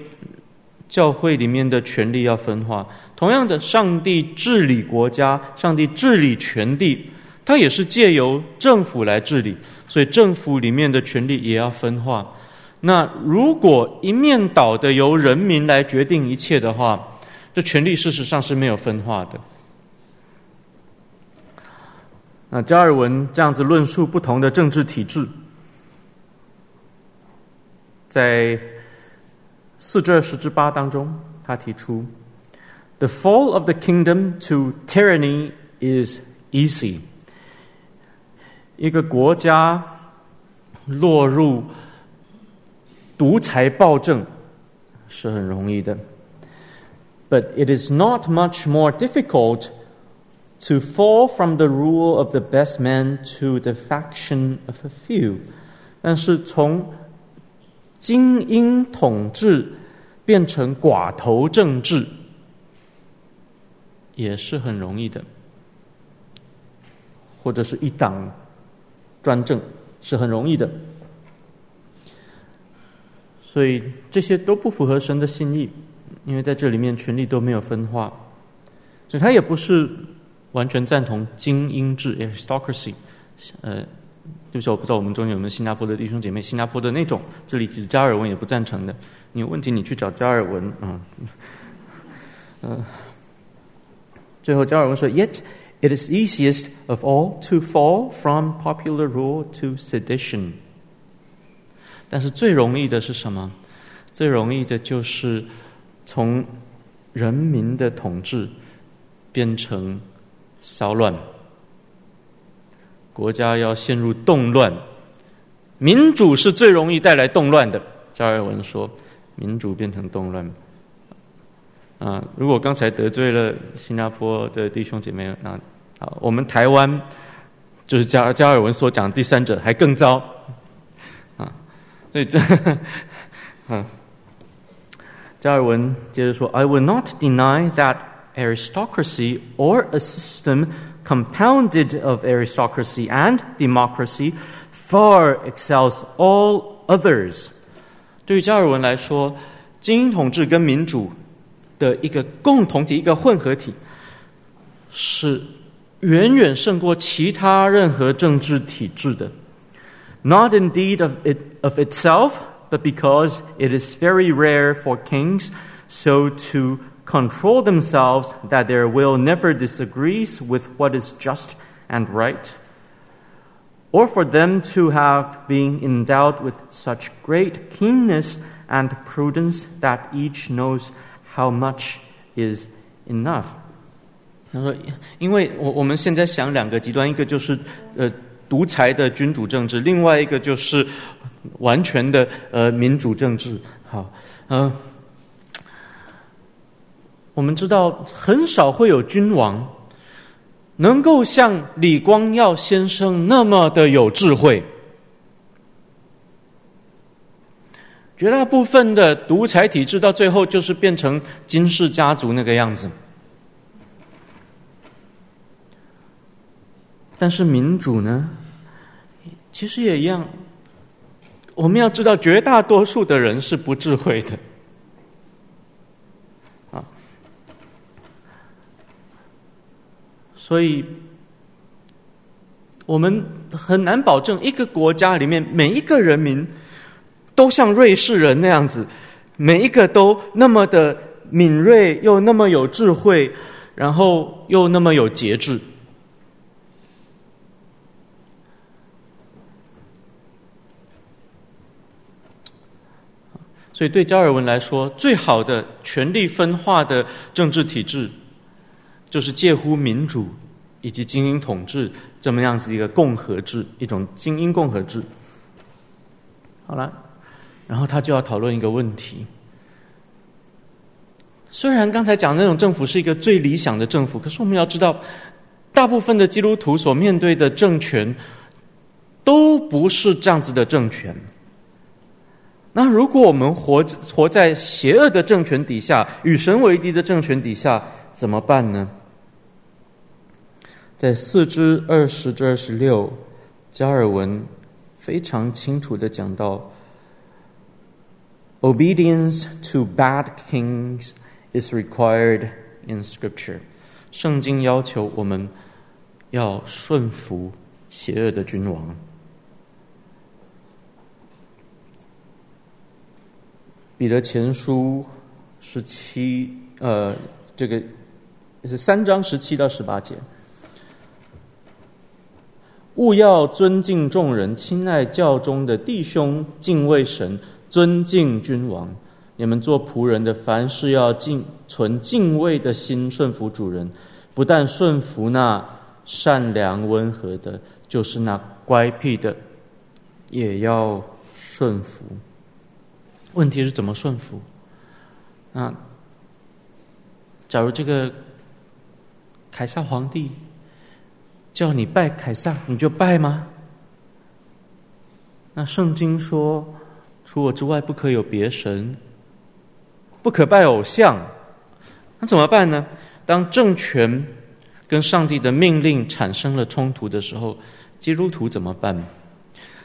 教会里面的权力要分化。同样的，上帝治理国家，上帝治理全地，他也是借由政府来治理，所以政府里面的权力也要分化。那如果一面倒的由人民来决定一切的话，这权力事实上是没有分化的。那加尔文这样子论述不同的政治体制，在四至二十之八当中，他提出。The fall of the kingdom to tyranny is easy. 一个国家落入独裁暴政是很容易的。But it is not much more difficult to fall from the rule of the best man to the faction of a few。但是从精英统治变成寡头政治，也是很容易的，或者是一党。专政是很容易的。所以这些都不符合神的心意，因为在这里面权力都没有分化，所以他也不是完全赞同精英制 （aristocracy）。呃，对不起，我不知道我们中间有没有新加坡的弟兄姐妹，新加坡的那种，这里其实加尔文也不赞成的。你有问题你去找加尔文，嗯，嗯。最后加尔文说：“Yet it is easiest of all to fall from popular rule to sedition。”但是最容易的是什么？最容易的就是从人民的统治变成骚乱，国家要陷入动乱。民主是最容易带来动乱的。加尔文说，民主变成动乱。啊，如果刚才得罪了新加坡的弟兄姐妹，那啊，我们台湾就是加加尔文所讲的第三者还更糟。啊所以这，嗯，加尔文接着说：“I will not deny that aristocracy or a system compounded of aristocracy and democracy far excels all others。”对于加尔文来说，精英统治跟民主的一个共同体、一个混合体，是远远胜过其他任何政治体制的。Not indeed of it of itself, but because it is very rare for kings so to control themselves that their will never disagrees with what is just and right, or for them to have been endowed with such great keenness and prudence that each knows how much is enough. 他说：“因为我我们现在想两个极端，一个就是呃。”独裁的君主政治，另外一个就是完全的呃民主政治。好，嗯、我们知道很少会有君王能够像李光耀先生那么的有智慧。绝大部分的独裁体制到最后就是变成金氏家族那个样子。但是民主呢？其实也一样。我们要知道，绝大多数的人是不智慧的，啊，所以我们很难保证一个国家里面每一个人民都像瑞士人那样子，每一个都那么的敏锐，又那么有智慧，然后又那么有节制。所以，对加尔文来说，最好的权力分化的政治体制，就是介乎民主以及精英统治这么样子一个共和制，一种精英共和制。好了，然后他就要讨论一个问题：虽然刚才讲那种政府是一个最理想的政府，可是我们要知道，大部分的基督徒所面对的政权，都不是这样子的政权。那如果我们活活在邪恶的政权底下，与神为敌的政权底下，怎么办呢？在四至二十至二十六，加尔文非常清楚的讲到：Obedience to bad kings is required in Scripture。圣经要求我们要顺服邪恶的君王。彼得前书十七，呃，这个是三章十七到十八节。务要尊敬众人，亲爱教中的弟兄，敬畏神，尊敬君王。你们做仆人的，凡事要敬存敬畏的心，顺服主人。不但顺服那善良温和的，就是那乖僻的，也要顺服。问题是怎么顺服？啊，假如这个凯撒皇帝叫你拜凯撒，你就拜吗？那圣经说除我之外不可有别神，不可拜偶像。那怎么办呢？当政权跟上帝的命令产生了冲突的时候，基督徒怎么办？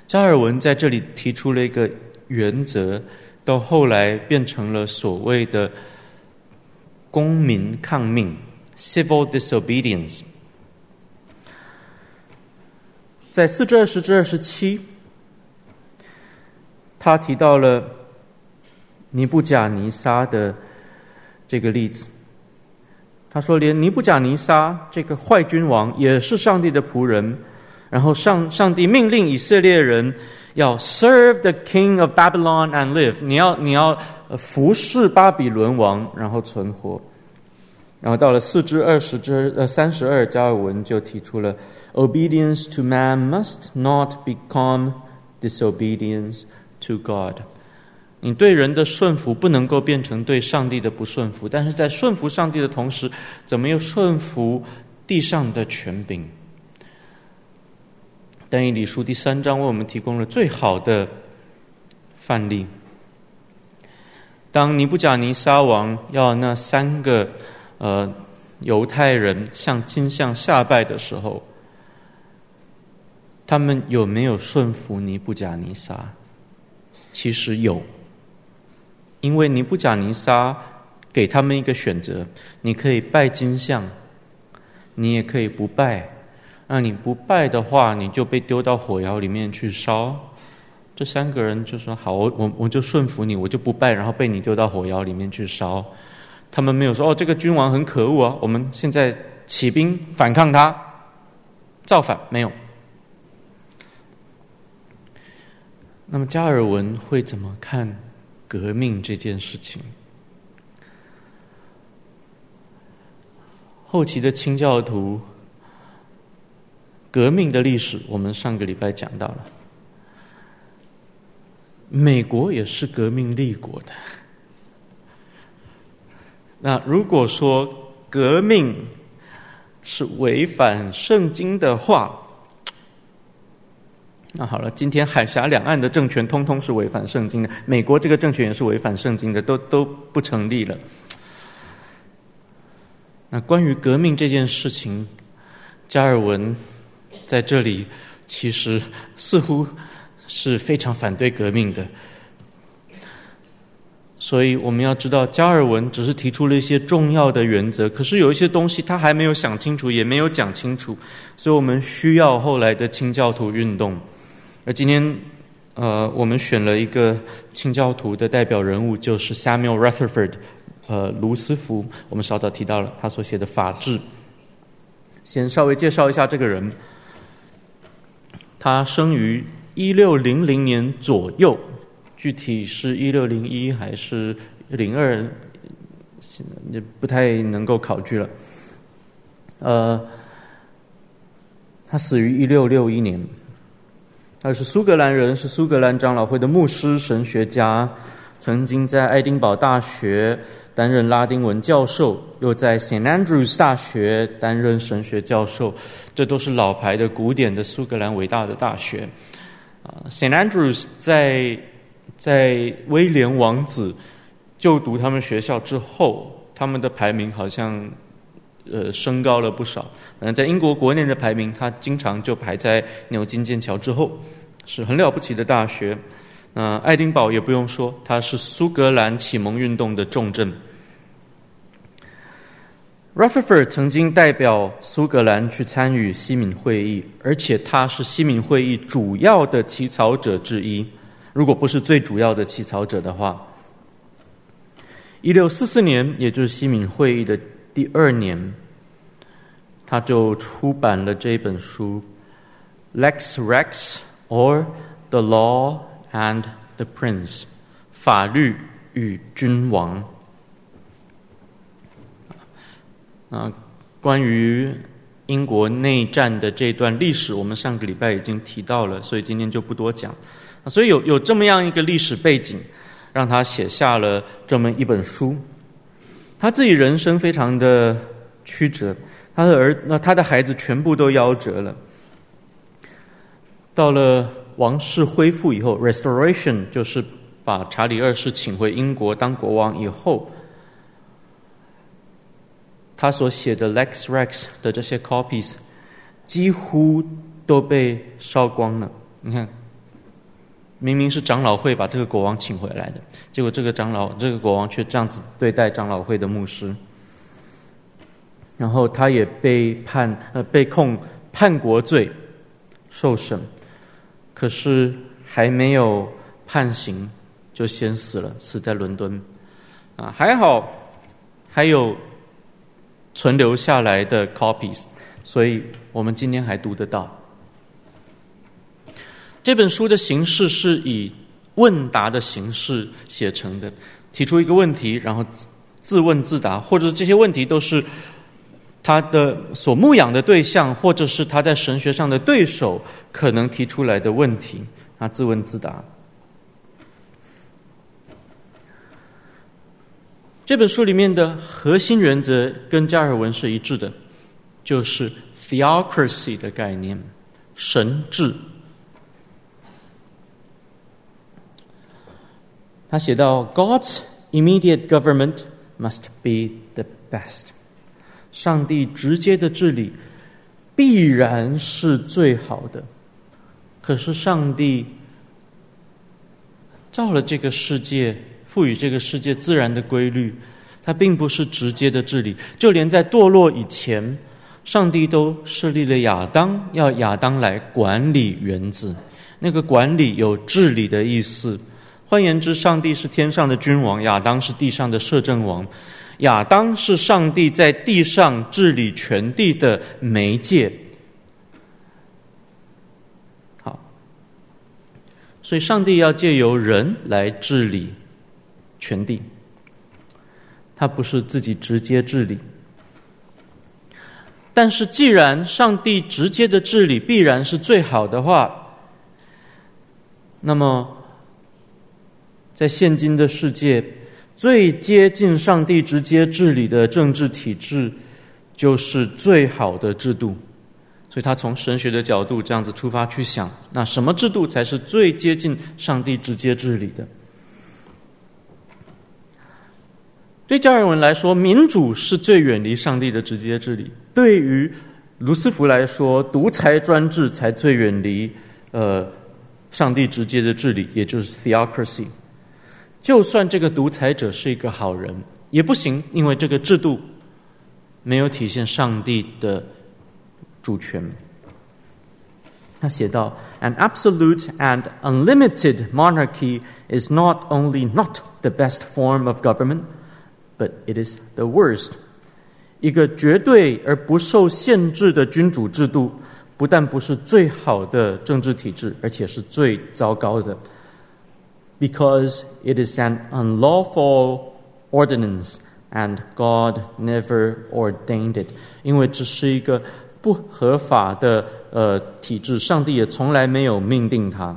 加尔文在这里提出了一个原则，到后来变成了所谓的公民抗命 （civil disobedience）。在四至二十至二十七，他提到了尼布甲尼撒的这个例子。他说，连尼布甲尼撒这个坏君王也是上帝的仆人。然后上上帝命令以色列人要 serve the king of Babylon and live，你要你要服侍巴比伦王，然后存活。然后到了四至二十至呃三十二，加尔文就提出了 obedience to man must not become disobedience to God。你对人的顺服不能够变成对上帝的不顺服，但是在顺服上帝的同时，怎么又顺服地上的权柄？但以理书第三章为我们提供了最好的范例。当尼布甲尼撒王要那三个呃犹太人向金像下拜的时候，他们有没有顺服尼布甲尼撒？其实有，因为尼布甲尼撒给他们一个选择：你可以拜金像，你也可以不拜。那你不拜的话，你就被丢到火窑里面去烧。这三个人就说：“好，我我我就顺服你，我就不拜，然后被你丢到火窑里面去烧。”他们没有说：“哦，这个君王很可恶啊，我们现在起兵反抗他，造反。”没有。那么加尔文会怎么看革命这件事情？后期的清教徒。革命的历史，我们上个礼拜讲到了。美国也是革命立国的。那如果说革命是违反圣经的话，那好了，今天海峡两岸的政权通通是违反圣经的，美国这个政权也是违反圣经的，都都不成立了。那关于革命这件事情，加尔文。在这里，其实似乎是非常反对革命的。所以我们要知道，加尔文只是提出了一些重要的原则，可是有一些东西他还没有想清楚，也没有讲清楚，所以我们需要后来的清教徒运动。而今天，呃，我们选了一个清教徒的代表人物，就是 Samuel Rutherford，呃，卢斯福。我们稍早提到了他所写的《法治》，先稍微介绍一下这个人。他生于一六零零年左右，具体是一六零一还是零二，也不太能够考据了。呃，他死于一六六一年。他是苏格兰人，是苏格兰长老会的牧师、神学家，曾经在爱丁堡大学担任拉丁文教授，又在 St. Andrews 大学担任神学教授，这都是老牌的、古典的苏格兰伟大的大学。啊，St. Andrews 在在威廉王子就读他们学校之后，他们的排名好像呃升高了不少。嗯，在英国国内的排名，他经常就排在牛津、剑桥之后，是很了不起的大学。那爱丁堡也不用说，它是苏格兰启蒙运动的重镇。Rutherford 曾经代表苏格兰去参与西敏会议，而且他是西敏会议主要的起草者之一，如果不是最主要的起草者的话。一六四四年，也就是西敏会议的第二年，他就出版了这本书《Lex Rex or the Law》。And the prince，法律与君王。啊，关于英国内战的这段历史，我们上个礼拜已经提到了，所以今天就不多讲。所以有有这么样一个历史背景，让他写下了这么一本书。他自己人生非常的曲折，他的儿那他的孩子全部都夭折了。到了。王室恢复以后，restoration 就是把查理二世请回英国当国王以后，他所写的《Lex Rex》的这些 copies 几乎都被烧光了。你看，明明是长老会把这个国王请回来的，结果这个长老、这个国王却这样子对待长老会的牧师，然后他也被判呃被控叛国罪，受审，可是还没有判刑，就先死了，死在伦敦。啊，还好，还有存留下来的 copies，所以我们今天还读得到。这本书的形式是以问答的形式写成的，提出一个问题，然后自问自答，或者这些问题都是他的所牧养的对象，或者是他在神学上的对手可能提出来的问题，他自问自答。这本书里面的核心原则跟加尔文是一致的，就是 theocracy 的概念，神治。他写到：“God's immediate government must be the best。上帝直接的治理必然是最好的。可是上帝造了这个世界，赋予这个世界自然的规律，它并不是直接的治理。就连在堕落以前，上帝都设立了亚当，要亚当来管理园子。那个管理有治理的意思。”换言之，上帝是天上的君王，亚当是地上的摄政王。亚当是上帝在地上治理全地的媒介。所以上帝要借由人来治理全地，他不是自己直接治理。但是，既然上帝直接的治理必然是最好的话，那么。在现今的世界，最接近上帝直接治理的政治体制，就是最好的制度。所以他从神学的角度这样子出发去想，那什么制度才是最接近上帝直接治理的？对加尔文来说，民主是最远离上帝的直接治理；对于卢斯福来说，独裁专制才最远离呃上帝直接的治理，也就是 theocracy。就算这个独裁者是一个好人，也不行，因为这个制度没有体现上帝的主权。他写道：“An absolute and unlimited monarchy is not only not the best form of government, but it is the worst。”一个绝对而不受限制的君主制度，不但不是最好的政治体制，而且是最糟糕的。Because it is an unlawful ordinance, and God never ordained it。因为这是一个不合法的呃体制，上帝也从来没有命定它。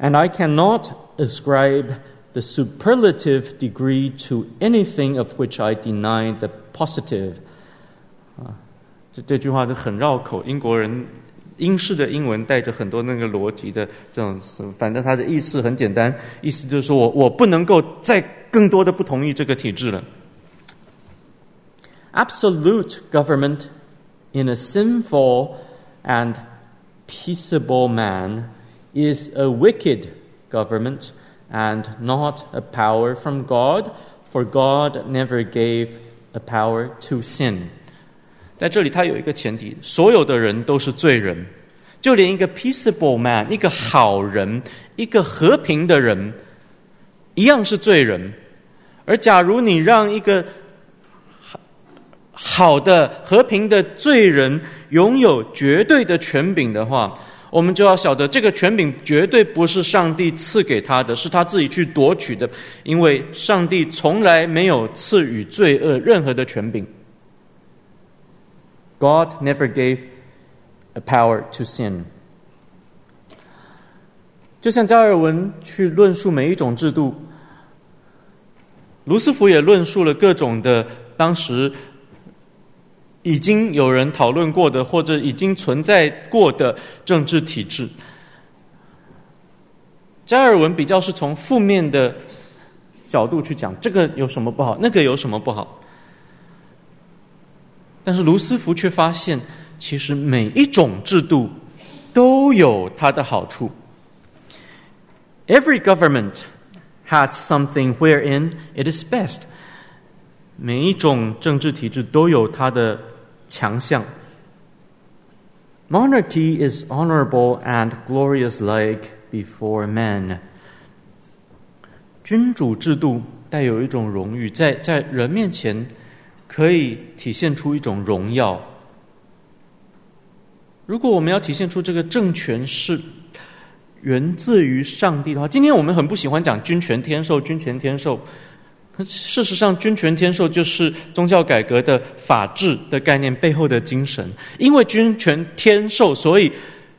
And I cannot ascribe the superlative degree to anything of which I deny the positive。啊，这这句话就很绕口，英国人。英式的英文带着很多那个逻辑的这种，反正它的意思很简单，意思就是说我我不能够再更多的不同意这个体制了。Absolute government in a sinful and peaceable man is a wicked government and not a power from God, for God never gave a power to sin. 在这里，他有一个前提：所有的人都是罪人，就连一个 peaceable man，一个好人，一个和平的人，一样是罪人。而假如你让一个好的、和平的罪人拥有绝对的权柄的话，我们就要晓得，这个权柄绝对不是上帝赐给他的，是他自己去夺取的，因为上帝从来没有赐予罪恶任何的权柄。God never gave a power to sin。就像加尔文去论述每一种制度，卢斯福也论述了各种的当时已经有人讨论过的或者已经存在过的政治体制。加尔文比较是从负面的角度去讲，这个有什么不好，那个有什么不好。但是卢斯福却发现，其实每一种制度都有它的好处。Every government has something wherein it is best。每一种政治体制都有它的强项。Monarchy is honorable and glorious like before men。君主制度带有一种荣誉，在在人面前。可以体现出一种荣耀。如果我们要体现出这个政权是源自于上帝的话，今天我们很不喜欢讲君权天授，君权天授。事实上，君权天授就是宗教改革的法治的概念背后的精神。因为君权天授，所以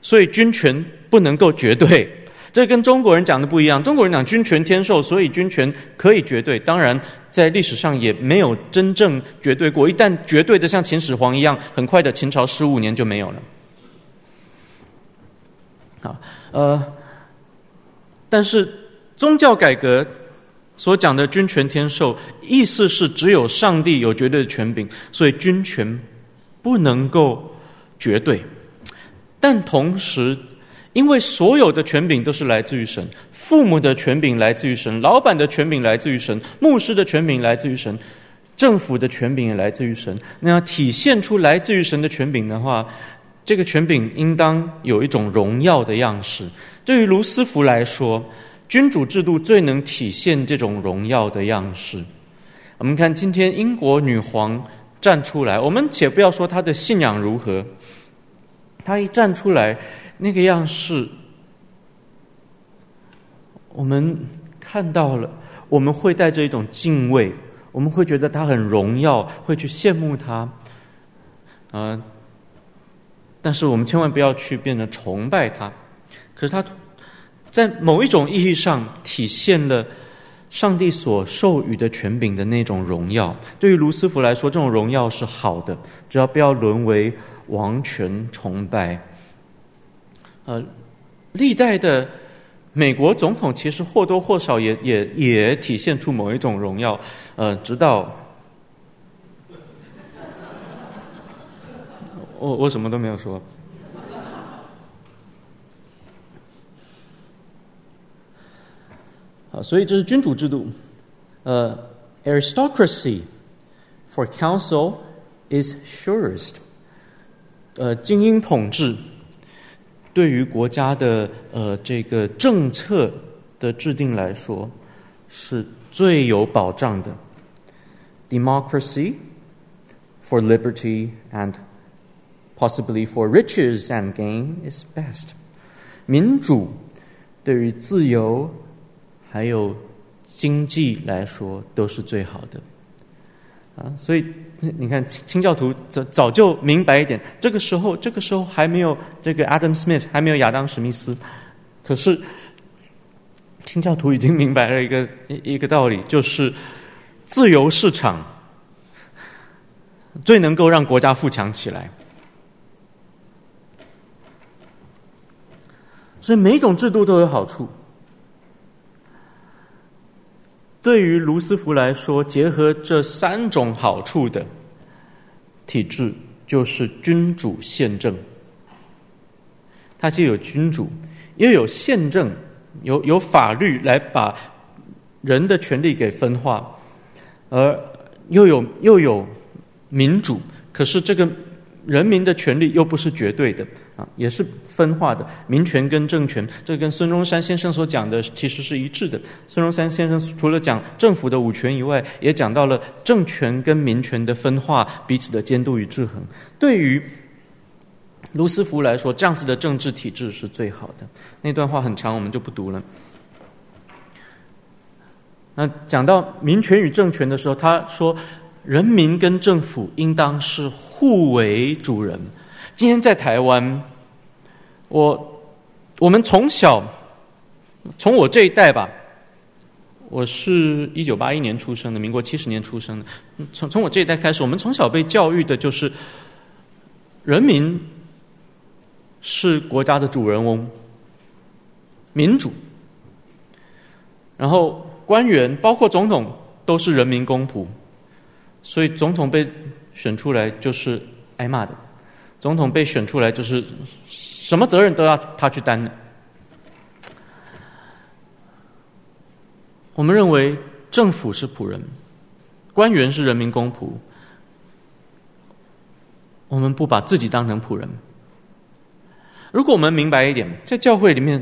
所以君权不能够绝对。这跟中国人讲的不一样。中国人讲君权天授，所以君权可以绝对。当然，在历史上也没有真正绝对过。一旦绝对的像秦始皇一样，很快的秦朝十五年就没有了。好，呃，但是宗教改革所讲的君权天授，意思是只有上帝有绝对的权柄，所以君权不能够绝对。但同时，因为所有的权柄都是来自于神，父母的权柄来自于神，老板的权柄来自于神，牧师的权柄来自于神，政府的权柄也来自于神。那要体现出来自于神的权柄的话，这个权柄应当有一种荣耀的样式。对于卢斯福来说，君主制度最能体现这种荣耀的样式。我们看今天英国女皇站出来，我们且不要说她的信仰如何，她一站出来。那个样式，我们看到了，我们会带着一种敬畏，我们会觉得她很荣耀，会去羡慕她，啊、呃，但是我们千万不要去变得崇拜她。可是她在某一种意义上体现了上帝所授予的权柄的那种荣耀。对于卢斯福来说，这种荣耀是好的，只要不要沦为王权崇拜。呃，历代的美国总统其实或多或少也也也体现出某一种荣耀。呃，直到我我什么都没有说。啊，所以这是君主制度。呃，aristocracy for council is surest。呃，精英统治对于国家的呃这个政策的制定来说是最有保障的。Democracy for liberty and possibly for riches and gain is best。民主对于自由。还有经济来说都是最好的。啊，所以你看，清教徒早早就明白一点。这个时候，这个时候还没有这个 Adam Smith，还没有亚当史密斯。可是，清教徒已经明白了一个一个道理，就是自由市场最能够让国家富强起来。所以，每种制度都有好处。对于卢斯福来说，结合这三种好处的体制，就是君主宪政。它既有君主，又有宪政，有有法律来把人的权利给分化，而又有又有民主。可是这个。人民的权利又不是绝对的啊，也是分化的。民权跟政权，这跟孙中山先生所讲的其实是一致的。孙中山先生除了讲政府的五权以外，也讲到了政权跟民权的分化，彼此的监督与制衡。对于卢斯福来说，这样子的政治体制是最好的。那段话很长，我们就不读了。那讲到民权与政权的时候，他说。人民跟政府应当是互为主人。今天在台湾，我我们从小，从我这一代吧，我是一九八一年出生的，民国七十年出生的。从从我这一代开始，我们从小被教育的就是，人民是国家的主人翁，民主然后官员包括总统都是人民公仆，所以总统被选出来就是挨骂的，总统被选出来就是什么责任都要他去担的。我们认为政府是仆人，官员是人民公仆。我们不把自己当成仆人。如果我们明白一点，在教会里面，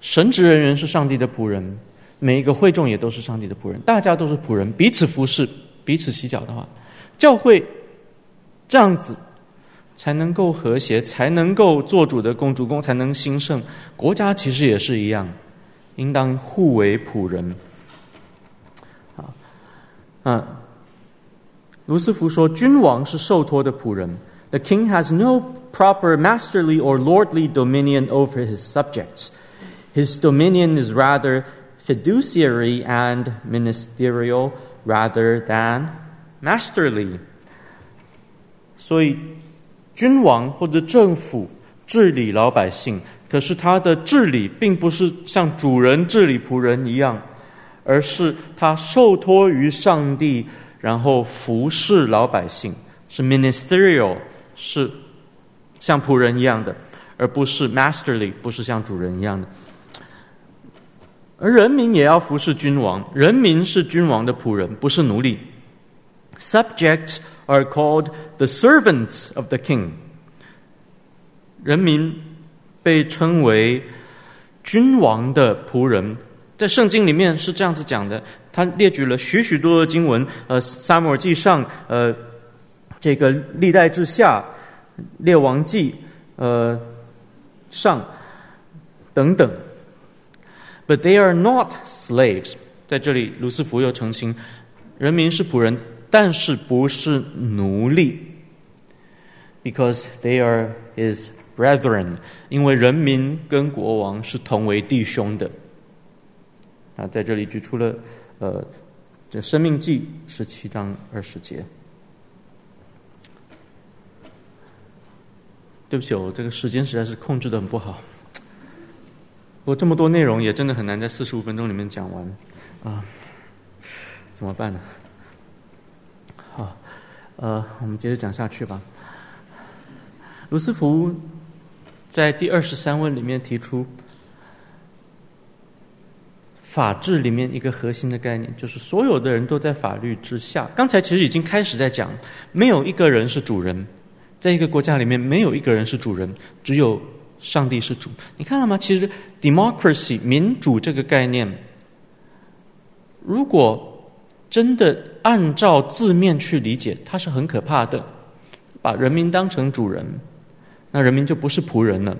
神职人员是上帝的仆人，每一个会众也都是上帝的仆人，大家都是仆人，彼此服侍，彼此洗脚的话，教会这样子才能够和谐，才能够做主的工，主工才能兴盛。国家其实也是一样，应当互为仆人。啊，嗯，卢斯福说，君王是受托的仆人。The king has no proper masterly or lordly dominion over his subjects. His dominion is rather fiduciary and ministerial rather than masterly. 所以，君王或者政府治理老百姓，可是他的治理并不是像主人治理仆人一样，而是他受托于上帝，然后服侍老百姓，是 ministerial。是像仆人一样的，而不是 masterly，不是像主人一样的。而人民也要服侍君王，人民是君王的仆人，不是奴隶。，subject are called the servants of the king。人民被称为君王的仆人，在圣经里面是这样子讲的。他列举了许许多多的经文，呃，撒母耳记上，呃。这个历代志下、列王记、呃上等等，but they are not slaves。在这里，卢斯福又澄清，人民是仆人，但是不是奴隶，because they are his brethren。因为人民跟国王是同为弟兄的。啊，在这里举出了呃，这《生命记》十七章二十节。对不起，我这个时间实在是控制的很不好。不过这么多内容也真的很难在四十五分钟里面讲完啊，怎么办呢？呃，我们接着讲下去吧。卢斯福在第二十三问里面提出，法治里面一个核心的概念，就是所有的人都在法律之下。刚才其实已经开始在讲，没有一个人是主人。在一个国家里面，没有一个人是主人，只有上帝是主。你看了吗？其实 democracy 民主这个概念，如果真的按照字面去理解，它是很可怕的。把人民当成主人，那人民就不是仆人了。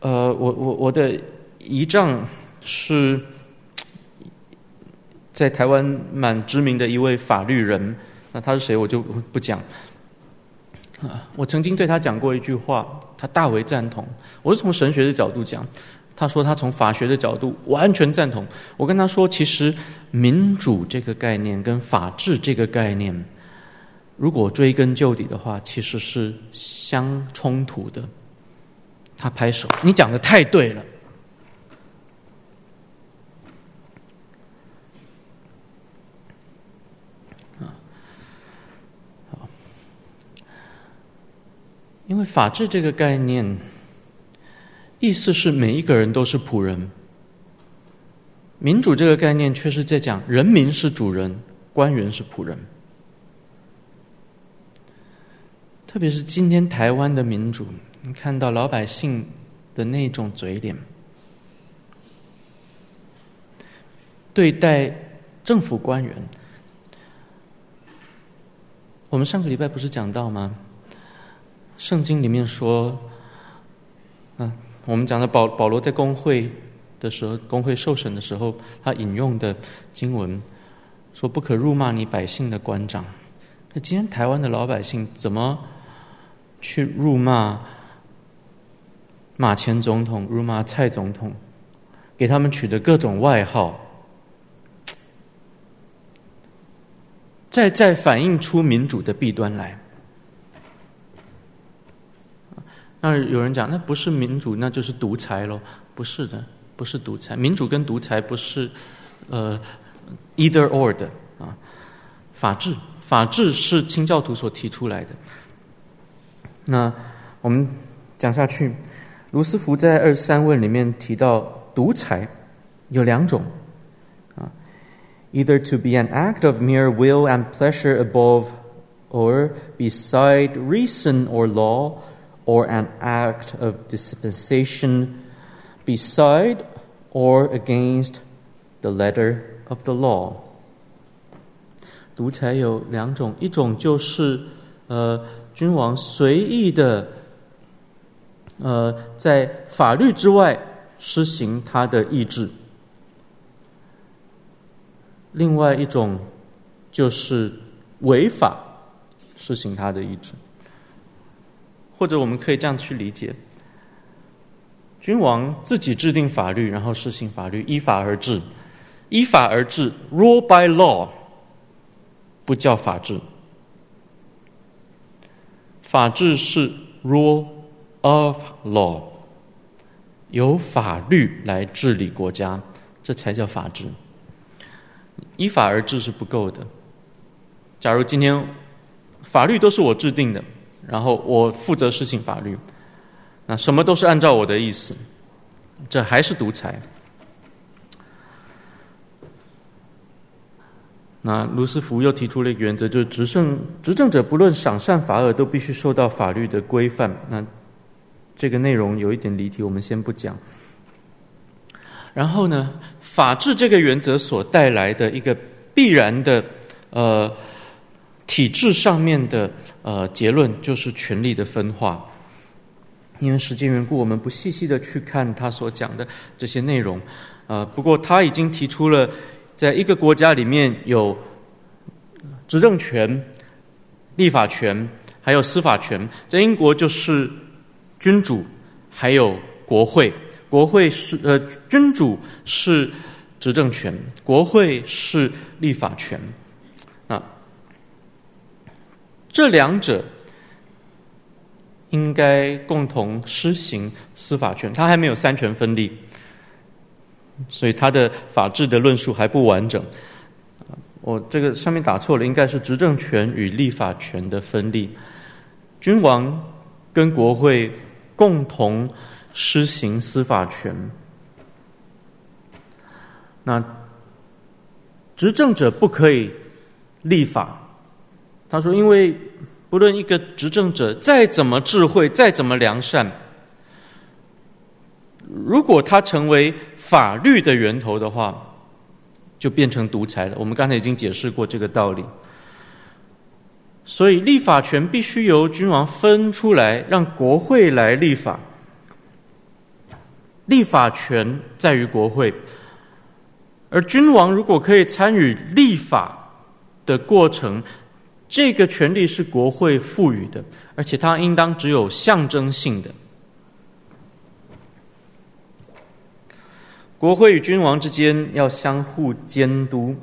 呃，我我我的姨丈是。在台湾蛮知名的一位法律人，那他是谁我就不讲。啊，我曾经对他讲过一句话，他大为赞同。我是从神学的角度讲，他说他从法学的角度完全赞同。我跟他说，其实民主这个概念跟法治这个概念，如果追根究底的话，其实是相冲突的。他拍手，你讲的太对了。因为法治这个概念，意思是每一个人都是仆人；民主这个概念却是在讲人民是主人，官员是仆人。特别是今天台湾的民主，你看到老百姓的那种嘴脸，对待政府官员，我们上个礼拜不是讲到吗？圣经里面说，嗯，我们讲的保保罗在公会的时候，公会受审的时候，他引用的经文说：“不可辱骂你百姓的官长。”那今天台湾的老百姓怎么去辱骂马前总统、辱骂蔡总统，给他们取的各种外号，再再反映出民主的弊端来。那有人讲，那不是民主，那就是独裁喽？不是的，不是独裁。民主跟独裁不是呃 either or 的啊。法治，法治是清教徒所提出来的。那我们讲下去，卢斯福在二十三问里面提到独裁有两种啊，either to be an act of mere will and pleasure above or beside reason or law, or an act of dispensation beside or against the letter of the law。独裁有两种，一种就是呃，君王随意的呃，在法律之外施行他的意志；另外一种就是违法施行他的意志。或者我们可以这样去理解：君王自己制定法律，然后实行法律，依法而治，依法而治，rule by law。不叫法治，法治是 rule of law，由法律来治理国家，这才叫法治。依法而治是不够的。假如今天法律都是我制定的，然后我负责施行法律，那什么都是按照我的意思，这还是独裁。那卢斯福又提出了一个原则，就是执政执政者不论赏善罚恶，都必须受到法律的规范。那这个内容有一点离题，我们先不讲。然后呢，法治这个原则所带来的一个必然的呃体制上面的呃结论，就是权力的分化。因为时间缘故，我们不细细的去看他所讲的这些内容。呃，不过他已经提出了。在一个国家里面有执政权、立法权，还有司法权。在英国就是君主，还有国会。国会是呃，君主是执政权，国会是立法权。这两者应该共同施行司法权，它还没有三权分立。所以他的法治的论述还不完整，我这个上面打错了，应该是执政权与立法权的分立，君王跟国会共同施行司法权。那执政者不可以立法，他说，因为不论一个执政者再怎么智慧，再怎么良善。如果他成为法律的源头的话，就变成独裁了。我们刚才已经解释过这个道理。所以立法权必须由君王分出来，让国会来立法。立法权在于国会，而君王如果可以参与立法的过程，这个权利是国会赋予的，而且它应当只有象征性的。国会与君王之间要相互监督。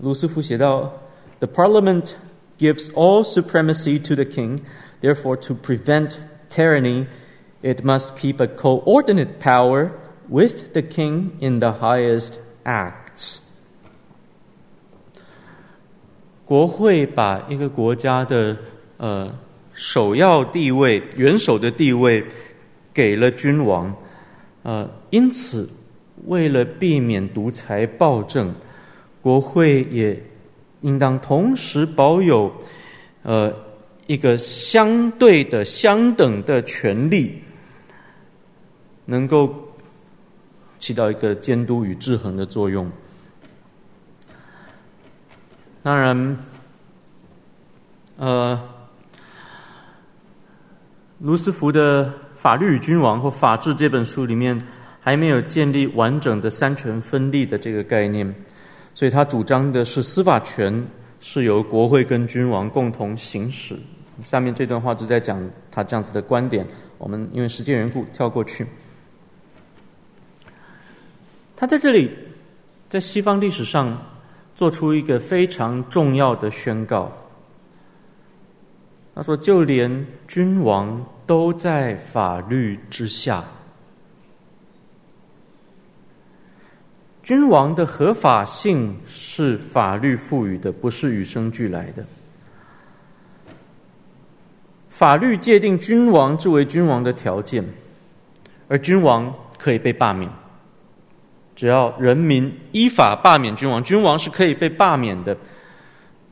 卢斯福写道：“The Parliament gives all supremacy to the king, therefore to prevent tyranny, it must keep a coordinate power with the king in the highest act.” 国会把一个国家的呃首要地位、元首的地位给了君王。呃，因此，为了避免独裁暴政，国会也应当同时保有呃一个相对的、相等的权利，能够起到一个监督与制衡的作用。当然，呃，卢斯福的。《法律与君王》或《法治》这本书里面还没有建立完整的三权分立的这个概念，所以他主张的是司法权是由国会跟君王共同行使。下面这段话就在讲他这样子的观点，我们因为时间缘故跳过去。他在这里在西方历史上做出一个非常重要的宣告。他说：“就连君王。”都在法律之下。君王的合法性是法律赋予的，不是与生俱来的。法律界定君王之为君王的条件，而君王可以被罢免。只要人民依法罢免君王，君王是可以被罢免的。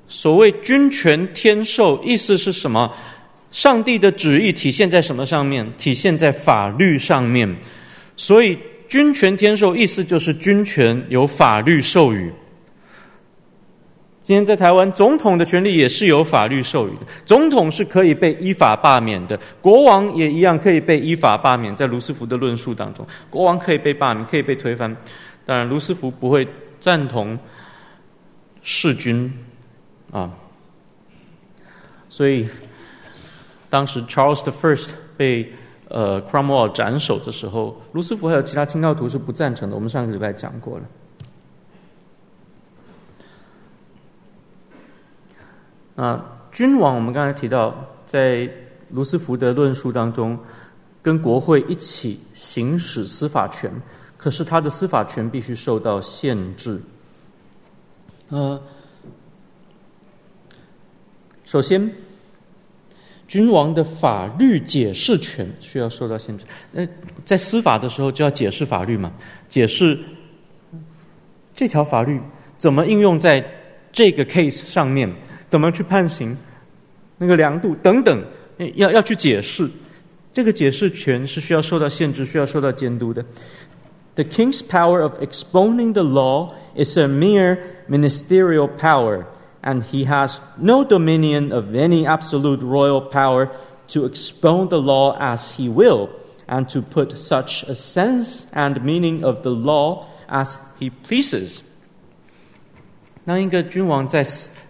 所谓君权天授，意思是什么？上帝的旨意体现在什么上面？体现在法律上面。所以。君权天授，意思就是君权由法律授予。今天在台湾，总统的权力也是由法律授予的。总统是可以被依法罢免的，国王也一样可以被依法罢免。在卢斯福的论述当中，国王可以被罢免，可以被推翻。当然，卢斯福不会赞同弑君啊。所以，当时 Charles the First 被。呃，Cromwell 斩首的时候，卢斯福还有其他清教徒是不赞成的。我们上个礼拜讲过了。啊，君王，我们刚才提到，在卢斯福的论述当中，跟国会一起行使司法权，可是他的司法权必须受到限制。呃，首先。君王的法律解释权需要受到限制。那在司法的时候就要解释法律嘛？解释这条法律怎么应用在这个 case 上面？怎么去判刑，那个量度等等，要要去解释。这个解释权是需要受到限制、需要受到监督的。The king's power of expounding the law is a mere ministerial power, and he has no dominion of any absolute royal power to expound the law as he will, and to put such a sense and meaning of the law as he pleases. 当一个君王在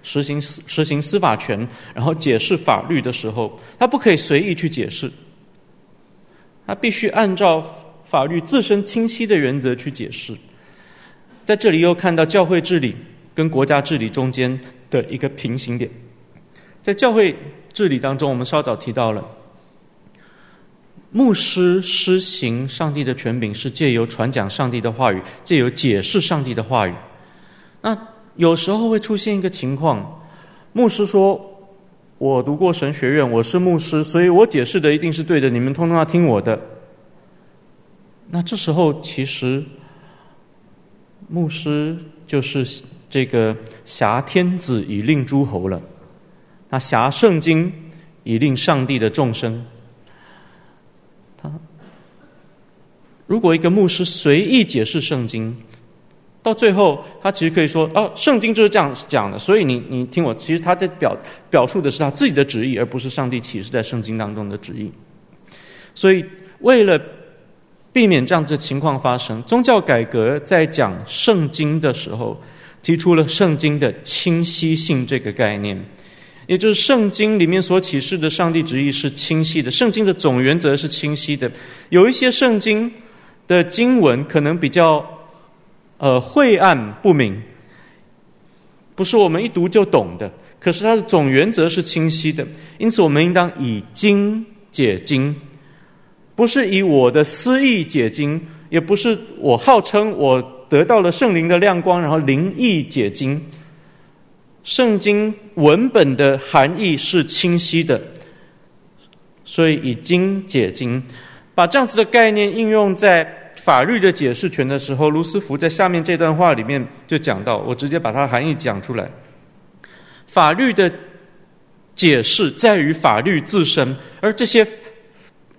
实行实行司法权，然后解释法律的时候，他不可以随意去解释，他必须按照法律自身清晰的原则去解释。在这里又看到教会治理跟国家治理中间。的一个平行点，在教会治理当中，我们稍早提到了，牧师施行上帝的权柄是借由传讲上帝的话语，借由解释上帝的话语。那有时候会出现一个情况，牧师说：“我读过神学院，我是牧师，所以我解释的一定是对的，你们通通要听我的。”那这时候其实牧师就是。这个挟天子以令诸侯了，那挟圣经以令上帝的众生。他如果一个牧师随意解释圣经，到最后他其实可以说：“哦，圣经就是这样讲的，所以你你听我。”其实他在表表述的是他自己的旨意，而不是上帝启示在圣经当中的旨意。所以为了避免这样子情况发生，宗教改革在讲圣经的时候。提出了圣经的清晰性这个概念，也就是圣经里面所启示的上帝旨意是清晰的，圣经的总原则是清晰的。有一些圣经的经文可能比较呃晦暗不明，不是我们一读就懂的。可是它的总原则是清晰的，因此我们应当以经解经，不是以我的私意解经，也不是我号称我。得到了圣灵的亮光，然后灵意解经。圣经文本的含义是清晰的，所以以经解经，把这样子的概念应用在法律的解释权的时候，卢斯福在下面这段话里面就讲到，我直接把它的含义讲出来。法律的解释在于法律自身，而这些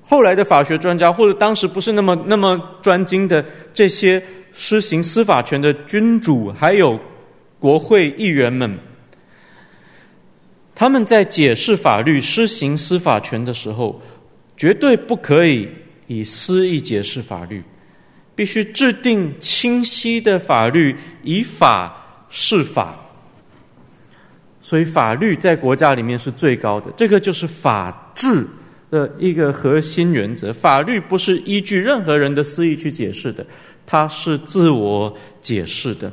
后来的法学专家或者当时不是那么那么专精的这些。施行司法权的君主，还有国会议员们，他们在解释法律、施行司法权的时候，绝对不可以以私意解释法律，必须制定清晰的法律，以法释法。所以，法律在国家里面是最高的，这个就是法治的一个核心原则。法律不是依据任何人的私意去解释的。它是自我解释的，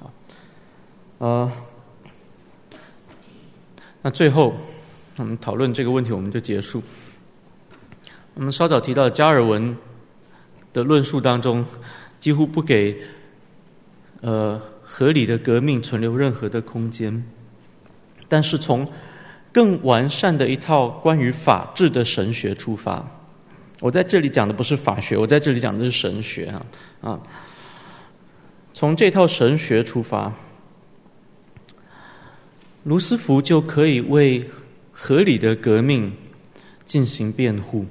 啊，呃，那最后我们讨论这个问题，我们就结束。我们稍早提到加尔文的论述当中，几乎不给呃合理的革命存留任何的空间，但是从更完善的一套关于法治的神学出发，我在这里讲的不是法学，我在这里讲的是神学啊啊！从这套神学出发，卢斯福就可以为合理的革命进行辩护。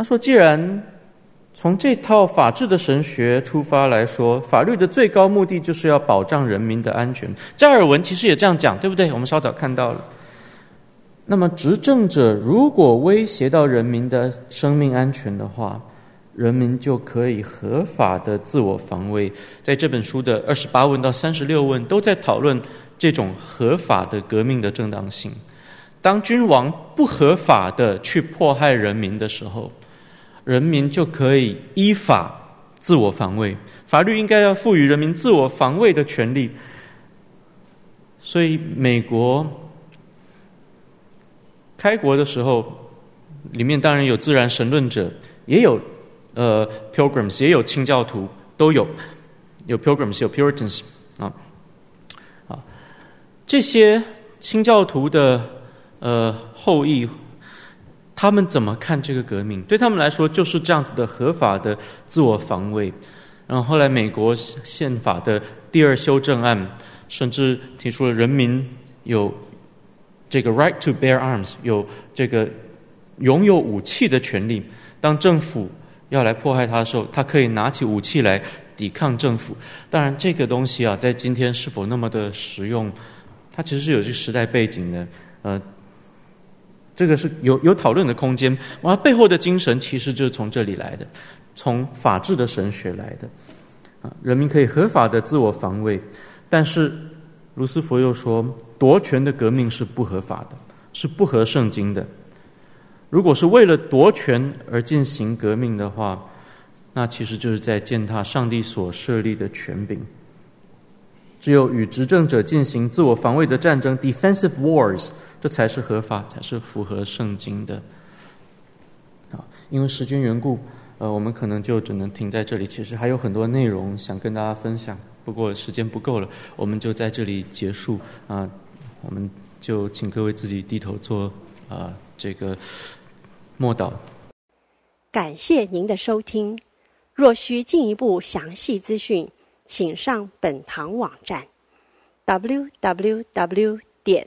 他说：“既然从这套法治的神学出发来说，法律的最高目的就是要保障人民的安全。加尔文其实也这样讲，对不对？我们稍早看到了。那么，执政者如果威胁到人民的生命安全的话，人民就可以合法的自我防卫。在这本书的二十八问到三十六问，都在讨论这种合法的革命的正当性。当君王不合法的去迫害人民的时候，人民就可以依法自我防卫，法律应该要赋予人民自我防卫的权利。所以，美国开国的时候，里面当然有自然神论者，也有呃 Pilgrims，也有清教徒，都有有 Pilgrims，有 Puritans 啊啊，这些清教徒的呃后裔。他们怎么看这个革命？对他们来说，就是这样子的合法的自我防卫。然后后来，美国宪法的第二修正案甚至提出了人民有这个 right to bear arms，有这个拥有武器的权利。当政府要来迫害他的时候，他可以拿起武器来抵抗政府。当然，这个东西啊，在今天是否那么的实用？它其实是有这个时代背景的，呃。这个是有有讨论的空间，哇，背后的精神其实就是从这里来的，从法治的神学来的，啊，人民可以合法的自我防卫，但是卢斯福又说，夺权的革命是不合法的，是不合圣经的。如果是为了夺权而进行革命的话，那其实就是在践踏上帝所设立的权柄。只有与执政者进行自我防卫的战争 （defensive wars）。这才是合法，才是符合圣经的。啊，因为时间缘故，呃，我们可能就只能停在这里。其实还有很多内容想跟大家分享，不过时间不够了，我们就在这里结束。啊，我们就请各位自己低头做啊这个默祷。感谢您的收听。若需进一步详细资讯，请上本堂网站：www 点。